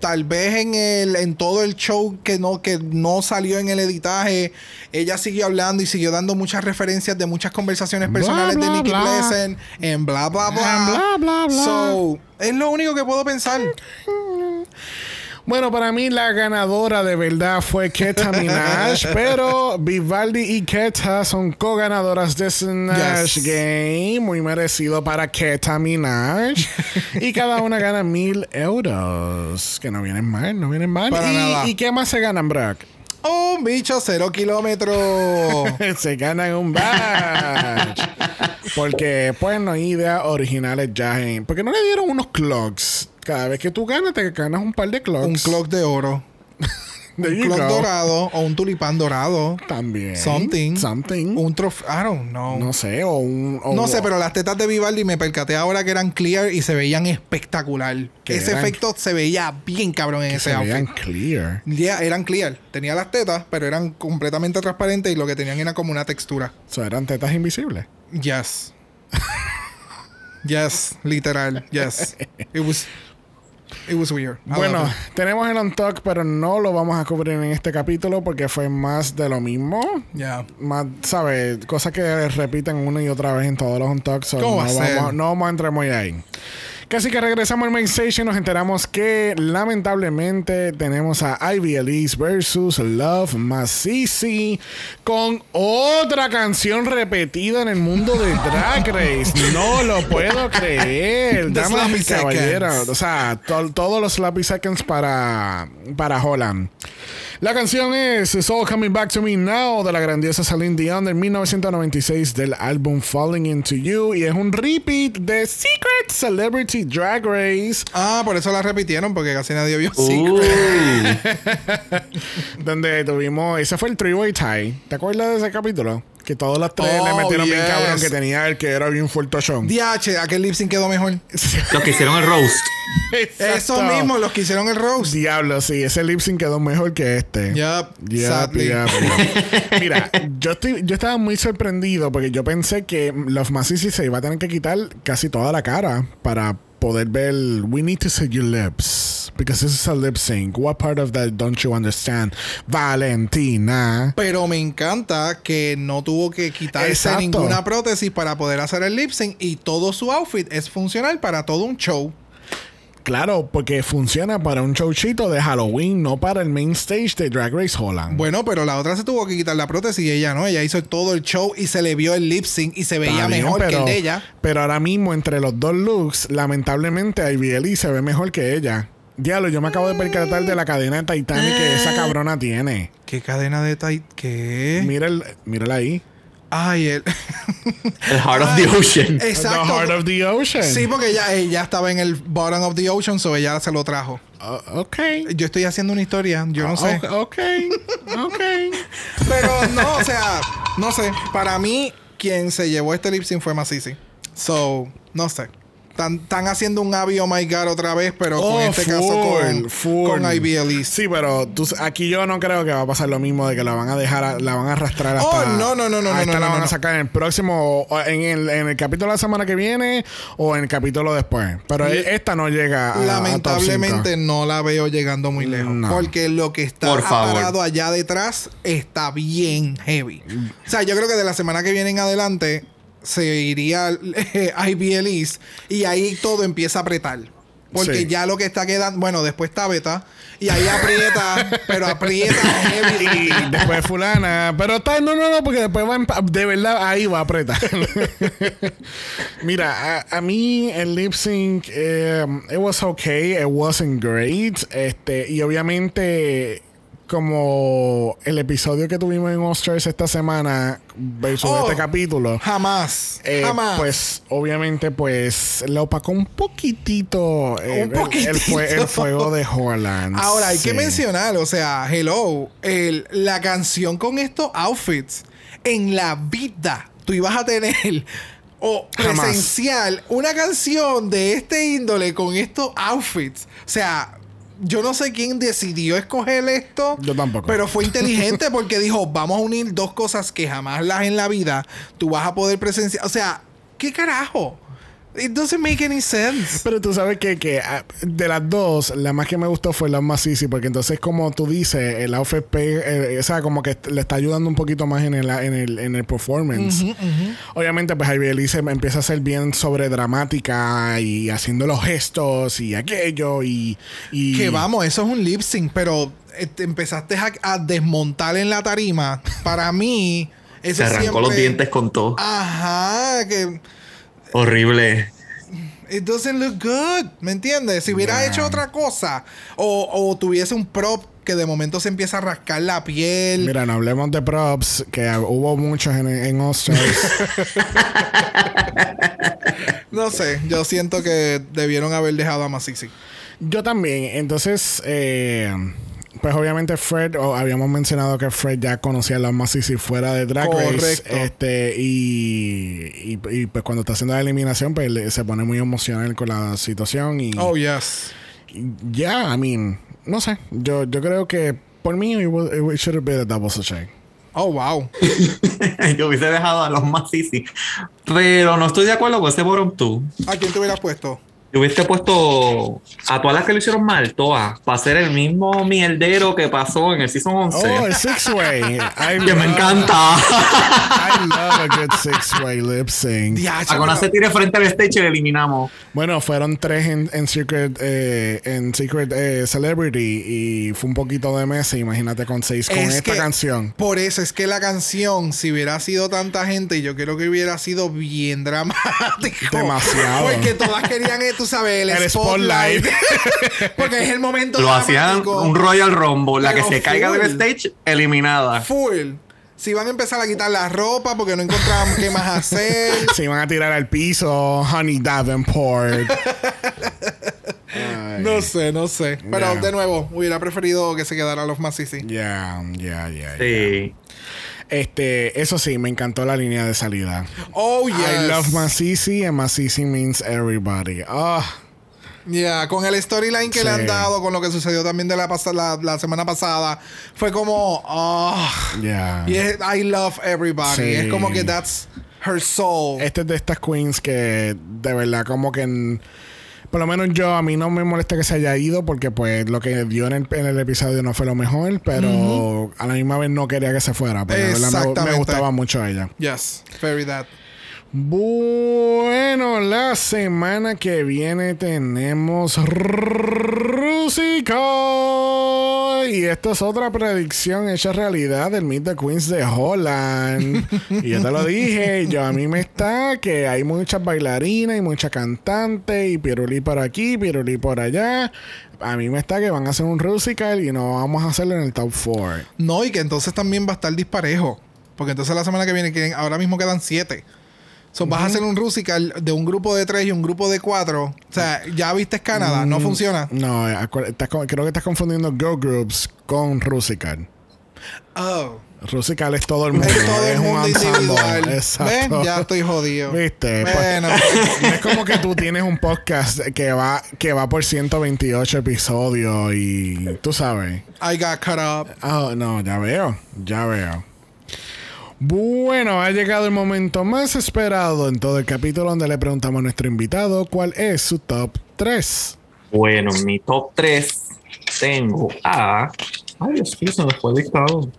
tal vez en el, en todo el show que no, que no salió en el editaje, ella siguió hablando y siguió dando muchas referencias de muchas conversaciones personales bla, de Nicky. Pleasant en bla bla bla. Bla, bla, bla. So, es lo único que puedo pensar. Bueno, para mí la ganadora de verdad fue Keta [LAUGHS] Minaj, pero Vivaldi y Keta son co-ganadoras de Snatch Yes. Game, muy merecido para Keta Minaj. y cada una gana mil euros, que no vienen mal, no vienen mal. Para ¿Y, nada. ¿Y qué más se ganan, Brock? Un bicho cero kilómetros. [LAUGHS] se ganan un badge. Porque, pues, no hay ideas originales ya en... Porque no le dieron unos clocks. Cada vez que tú ganas, te ganas un par de clocks. un clock de oro. [LAUGHS] Un clock go. dorado o un tulipán dorado. También. Something. Something. Un trofeo. I don't know. no sé, o un... o- No sé, pero las tetas de Vivaldi me percaté ahora que eran clear y se veían espectacular. Que Ese eran- efecto se veía bien cabrón en que ese se outfit. vean clear. Ya, eran clear. Tenía las tetas, pero eran completamente transparentes y lo que tenían era como una textura. O sea, eran tetas invisibles. Yes. yes, literal. Yes. It was it was weird. I Bueno, tenemos el on talk, pero no lo vamos a cubrir en este capítulo porque fue más de lo mismo. it. Yeah. Más, ¿sabes? Cosas que repiten una y otra vez en todos los on talks. so ¿Cómo no, va a ser? vamos, no vamos a entrar muy ahí. Casi que regresamos al main station y nos enteramos que lamentablemente tenemos a Ivy Elise versus Love Masisi con otra canción repetida en el mundo de Drag Race. No lo puedo creer. Damas y caballeros. O sea, to- todos los sloppy seconds para, para Holland. La canción es It's All Coming Back to Me Now de la grandiosa Celine Dion del 1996 del álbum Falling Into You y es un repeat de Secret Celebrity Drag Race Ah, por eso la repitieron porque casi nadie vio Secret. [LAUGHS] [LAUGHS] donde tuvimos, ese fue el three-way tie. ¿Te acuerdas de ese capítulo? Que todos los tres le Oh, metieron bien yes. cabrón que tenía el que era bien fuertochón. DH, aquel lip sync quedó mejor. [LAUGHS] los que hicieron el roast. Esos mismos, los que hicieron el roast. Diablo, sí, ese lip sync quedó mejor que este. Yup, Yup, sadly. yup, yup. [LAUGHS] Mira, yo, estoy, yo estaba muy sorprendido porque yo pensé que Love Masisi se iba a tener que quitar casi toda la cara para poder ver We need to see your lips because this is a lip sync. What part of that don't you understand? Valentina. Pero me encanta que no tuvo que quitarse Exacto. ninguna prótesis para poder hacer el lip sync y todo su outfit es funcional para todo un show. Claro, porque funciona para un showchito de Halloween, no para el main stage de Drag Race Holland. Bueno, pero la otra se tuvo que quitar la prótesis y ella no. Ella hizo todo el show y se le vio el lip sync y se veía bien, mejor que el de ella. Pero ahora mismo, entre los dos looks, lamentablemente Ivy Ellie se ve mejor que ella. Diablo, yo me acabo de percatar de la cadena de Titanic que esa cabrona tiene. ¿Qué cadena de tight? ¿Qué? Mira el, mírala ahí. Ay, el. El Heart of the Ocean. [LAUGHS] Exacto. The Heart of the Ocean. Sí, porque ella, ella estaba en el bottom of the ocean, so ella se lo trajo. Uh, ok. Yo estoy haciendo una historia, yo no sé. Ok, ok. ok. [LAUGHS] Pero no, o sea, no sé. Para mí, quien se llevó este lip sync fue Masisi. So, no sé. Están, están haciendo un Abby Oh My God otra vez, pero Oh, con este caso full, con, full. con Ivy Elise. Sí, pero tú- aquí yo no creo que va a pasar lo mismo de que la van a dejar, a- la van a arrastrar hasta. Oh, no, no, no, no, a no, esta no, la no, van no. a sacar en el próximo, en el, en el capítulo de la semana que viene o en el capítulo después. Pero e- esta no llega a. a Lamentablemente top no la veo llegando muy lejos. No. Porque lo que está parado allá detrás está bien heavy. O sea, yo creo que de la semana que viene en adelante se iría eh, [LAUGHS] Ivy Elise y ahí todo empieza a apretar. Porque Sí. ya lo que está quedando, bueno, después está Beta y ahí aprieta, [LAUGHS] pero aprieta heavy. Y después fulana. Pero está, no, no, no, porque después va de verdad ahí va a apretar. [LAUGHS] Mira, a, a mí el lip sync, eh, it was okay, it wasn't great. Este, y obviamente, como el episodio que tuvimos en Oscars esta semana versus Oh, este capítulo. Jamás, eh, jamás. Pues obviamente pues le opacó un poquitito, eh, Un el- El, fue- el poquitito. fuego de Holland. Ahora, hay que mencionar, o sea, hello, el- la canción con estos outfits, en la vida tú ibas a tener [LAUGHS] o Jamás. presencial una canción de este índole con estos outfits. O sea, yo no sé quién decidió escoger esto. Yo tampoco. Pero fue inteligente [LAUGHS] porque dijo, vamos a unir dos cosas que jamás las en la vida tú vas a poder presenciar. O sea, ¿qué carajo? It doesn't make any sense. Pero tú sabes que, que ah, de las dos, la más que me gustó fue la más easy, porque entonces, como tú dices, el outfit pega, eh, o sea, como que le está ayudando un poquito más en el, en el, en el performance. Obviamente, pues Ivy Elise empieza a ser bien sobre dramática y haciendo los gestos y aquello y. y Que vamos, eso es un lip sync, pero eh, te empezaste a, a desmontar en la tarima. Para mí, eso Se arrancó siempre- los dientes con todo. Ajá, que Horrible. it doesn't look good, ¿me entiendes? Si hubiera Yeah. hecho otra cosa o, o tuviese un prop que de momento se empieza a rascar la piel. Mira, no hablemos de props, que hubo muchos en, en Oscars. [LAUGHS] No sé, yo siento que debieron haber dejado a Masisi. Yo también. Entonces, eh, pues obviamente Fred, o habíamos mencionado que Fred ya conocía a la Masisi fuera de Drag Race. Correcto. Este, y, y, y, pues cuando está haciendo la eliminación, pues le- se pone muy emocional con la situación. Y Oh, yes. ya, I mean, no sé. Yo, yo creo que por mí, it, was- it should have been a double sachet. Oh, wow. [LAUGHS] Yo hubiese dejado a los más easy. Pero no estoy de acuerdo con ese bottom two. ¿A quién te hubieras puesto? Yo hubiese puesto a todas las que lo hicieron mal, todas, para hacer el mismo mierdero que pasó en el season 11. Oh, el six way. [LAUGHS] que me encanta. I love a good six way lip sync. Diache, A Conan se tire frente al stage y le eliminamos. Bueno, fueron tres en, en Secret, eh, en Secret eh, Celebrity y fue un poquito de mes. Imagínate con seis con Es esta que canción. Por eso es que la canción, si hubiera sido tanta gente, yo creo que hubiera sido bien dramático. Demasiado. Porque todas querían, eh, tú sabes, el, El spotlight. spotlight. [LAUGHS] Porque es el momento Lo hacían un Royal Rumble. La que se caiga del stage, eliminada. Full. Si van a empezar a quitar la ropa porque no encontraban qué más hacer. [LAUGHS] Se iban a tirar al piso. Honey Davenport. [LAUGHS] No sé, no sé. Pero de nuevo, hubiera preferido que se quedara los más sí. Ya, ya, ya. Sí. Este, eso sí, me encantó la línea de salida. Oh, yes. I love Masisi and Masisi means everybody. Ah, Yeah, con el storyline que le han dado, con lo que sucedió también de la, la, la semana pasada, fue como, oh, ya. y es- I love everybody. Sí. Es como que that's her soul. Este es de estas queens que de verdad como que en- por lo menos yo a mí no me molesta que se haya ido porque pues lo que dio en el, en el episodio no fue lo mejor, pero a la misma vez no quería que se fuera, de verdad me- me, gustaba mucho ella. Yes, very that. Bueno, la semana que viene tenemos Rusica. Y esto es otra predicción hecha realidad del Meet the Queens de Holland. [LAUGHS] y yo te lo dije, yo a mí me está que hay muchas bailarinas y muchas cantantes y pirulí por aquí, pirulí por allá. A mí me está que van a hacer un Rusical y no vamos a hacerlo en el top 4. No, y que entonces también va a estar disparejo. Porque entonces la semana que viene, ahora mismo quedan siete. So, Vas a hacer un Rusical de un grupo de tres y un grupo de cuatro. O sea, ya viste Canadá, no funciona. No, estás creo que estás confundiendo girl groups con Rusical. Oh. Rusical es todo el mundo. Es todo el un mundo ensemble. individual. Exacto. ¿Ven? Ya estoy jodido. ¿Viste? Pues, Bueno. No [LAUGHS] es como que tú tienes un podcast que va, que va por 128 episodios y tú sabes. I got cut up. Oh, no, ya veo, ya veo. Bueno, ha llegado el momento más esperado en todo el capítulo donde le preguntamos a nuestro invitado cuál es su top 3. Bueno, en mi top 3 tengo a. Ay, Dios mío, se me fue dictado.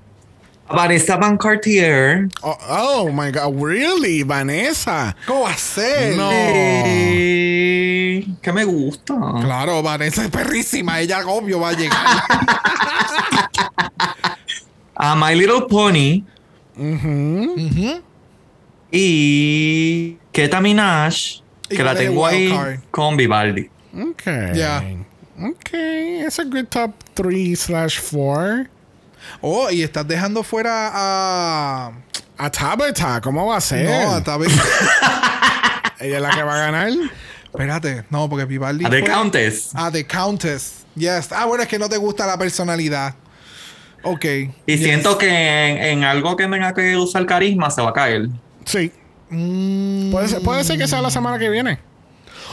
A Vanessa Van Cartier. Oh, oh my God, really, Vanessa. ¿Cómo va a ser? No. Que me gusta. Claro, Vanessa es perrísima. Ella, obvio, va a llegar. A [LAUGHS] My Little Pony. Ujú. Y Keta Minaj. ¿Y Que la es tengo ahí con Vivaldi. Okay. Ya. Okay, it's a good top 3 slash 4. Oh, y estás dejando fuera a. A Tabitha, ¿cómo va a ser? No, a [LAUGHS] Ella es la que va a ganar. Espérate, no, porque Vivaldi. A The Countess. Ah, The Countess. Yes. Ah, bueno, es que no te gusta la personalidad. Ok. Y Yes. siento que en, en algo que tenga que usar carisma se va a caer. Sí. Mm, Puede ser, puede ser que sea la semana que viene.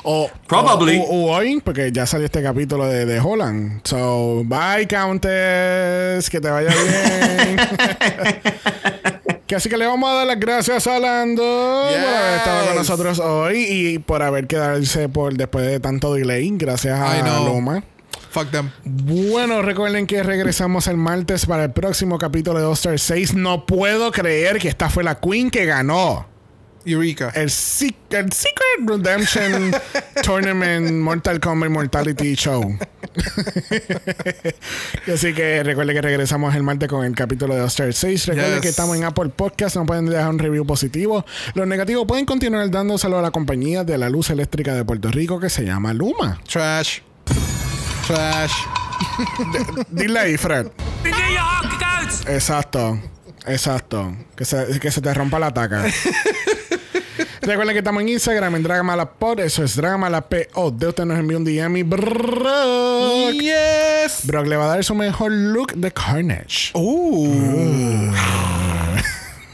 O, Probably. o, o hoy, porque ya salió este capítulo de, de Holland. So, bye, Countess. Que te vaya bien. [LAUGHS] que así que le vamos a dar las gracias a Lando por haber estado con Yes. nosotros hoy y por haber quedarse por después de tanto delay. Gracias I a know. Fuck them. Bueno, recuerden que regresamos el martes para el próximo capítulo de All Star 6. No puedo creer que esta fue la Queen que ganó. Eureka. El, se- el Secret Redemption [LAUGHS] Tournament Mortal Kombat Mortality Show. [LAUGHS] Así que recuerden que regresamos el martes con el capítulo de All-Star 6. Recuerden Yes. que estamos en Apple Podcast. No pueden dejar un review positivo. Los negativos pueden continuar dándoselo a la compañía de la luz eléctrica de Puerto Rico que se llama Luma. Trash. Trash. Dile ahí, Fred. Exacto. Exacto. Que se, que se te rompa la taca. Recuerden que estamos en Instagram en Dragamalapod. Eso es Dragamalapod. De usted nos envió un DM y Brock. Yes. Brock le va a dar su mejor look de Carnage. Ooh.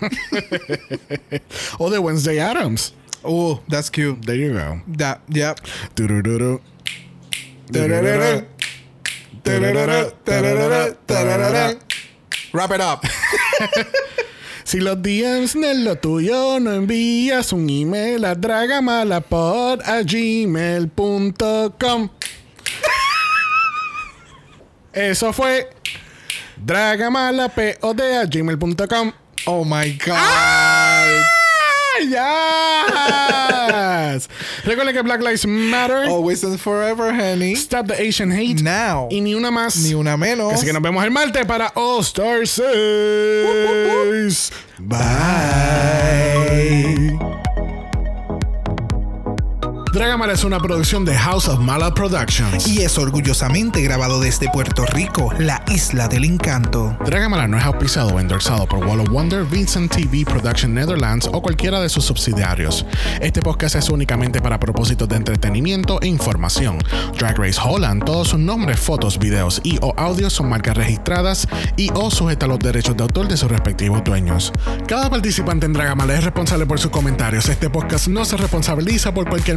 [LAUGHS] o de Wednesday Adams. Oh, that's cute. There you go. That, yep. Wrap it up. [LAUGHS] Si los DMs no es lo tuyo, no envías un email a dragamalapod a gmail.com. Eso fue dragamalapod a gmail.com. Oh my God. ¡Yes! Recuerden que Black Lives Matter. Always and forever, honey. Stop the Asian hate. Now. Y ni una más. Ni una menos. Así que nos vemos el martes para All Star 6. Bye. Dragamala es una producción de House of Mala Productions. Y es orgullosamente grabado desde Puerto Rico, la isla del encanto. Dragamala no es auspiciado o endorsado por Wall of Wonder, Vincent TV Production Netherlands o cualquiera de sus subsidiarios. Este podcast es únicamente para propósitos de entretenimiento e información. Drag Race Holland, todos sus nombres, fotos, videos y o audios son marcas registradas y o sujeta a los derechos de autor de sus respectivos dueños. Cada participante en Dragamala es responsable por sus comentarios. Este podcast no se responsabiliza por cualquier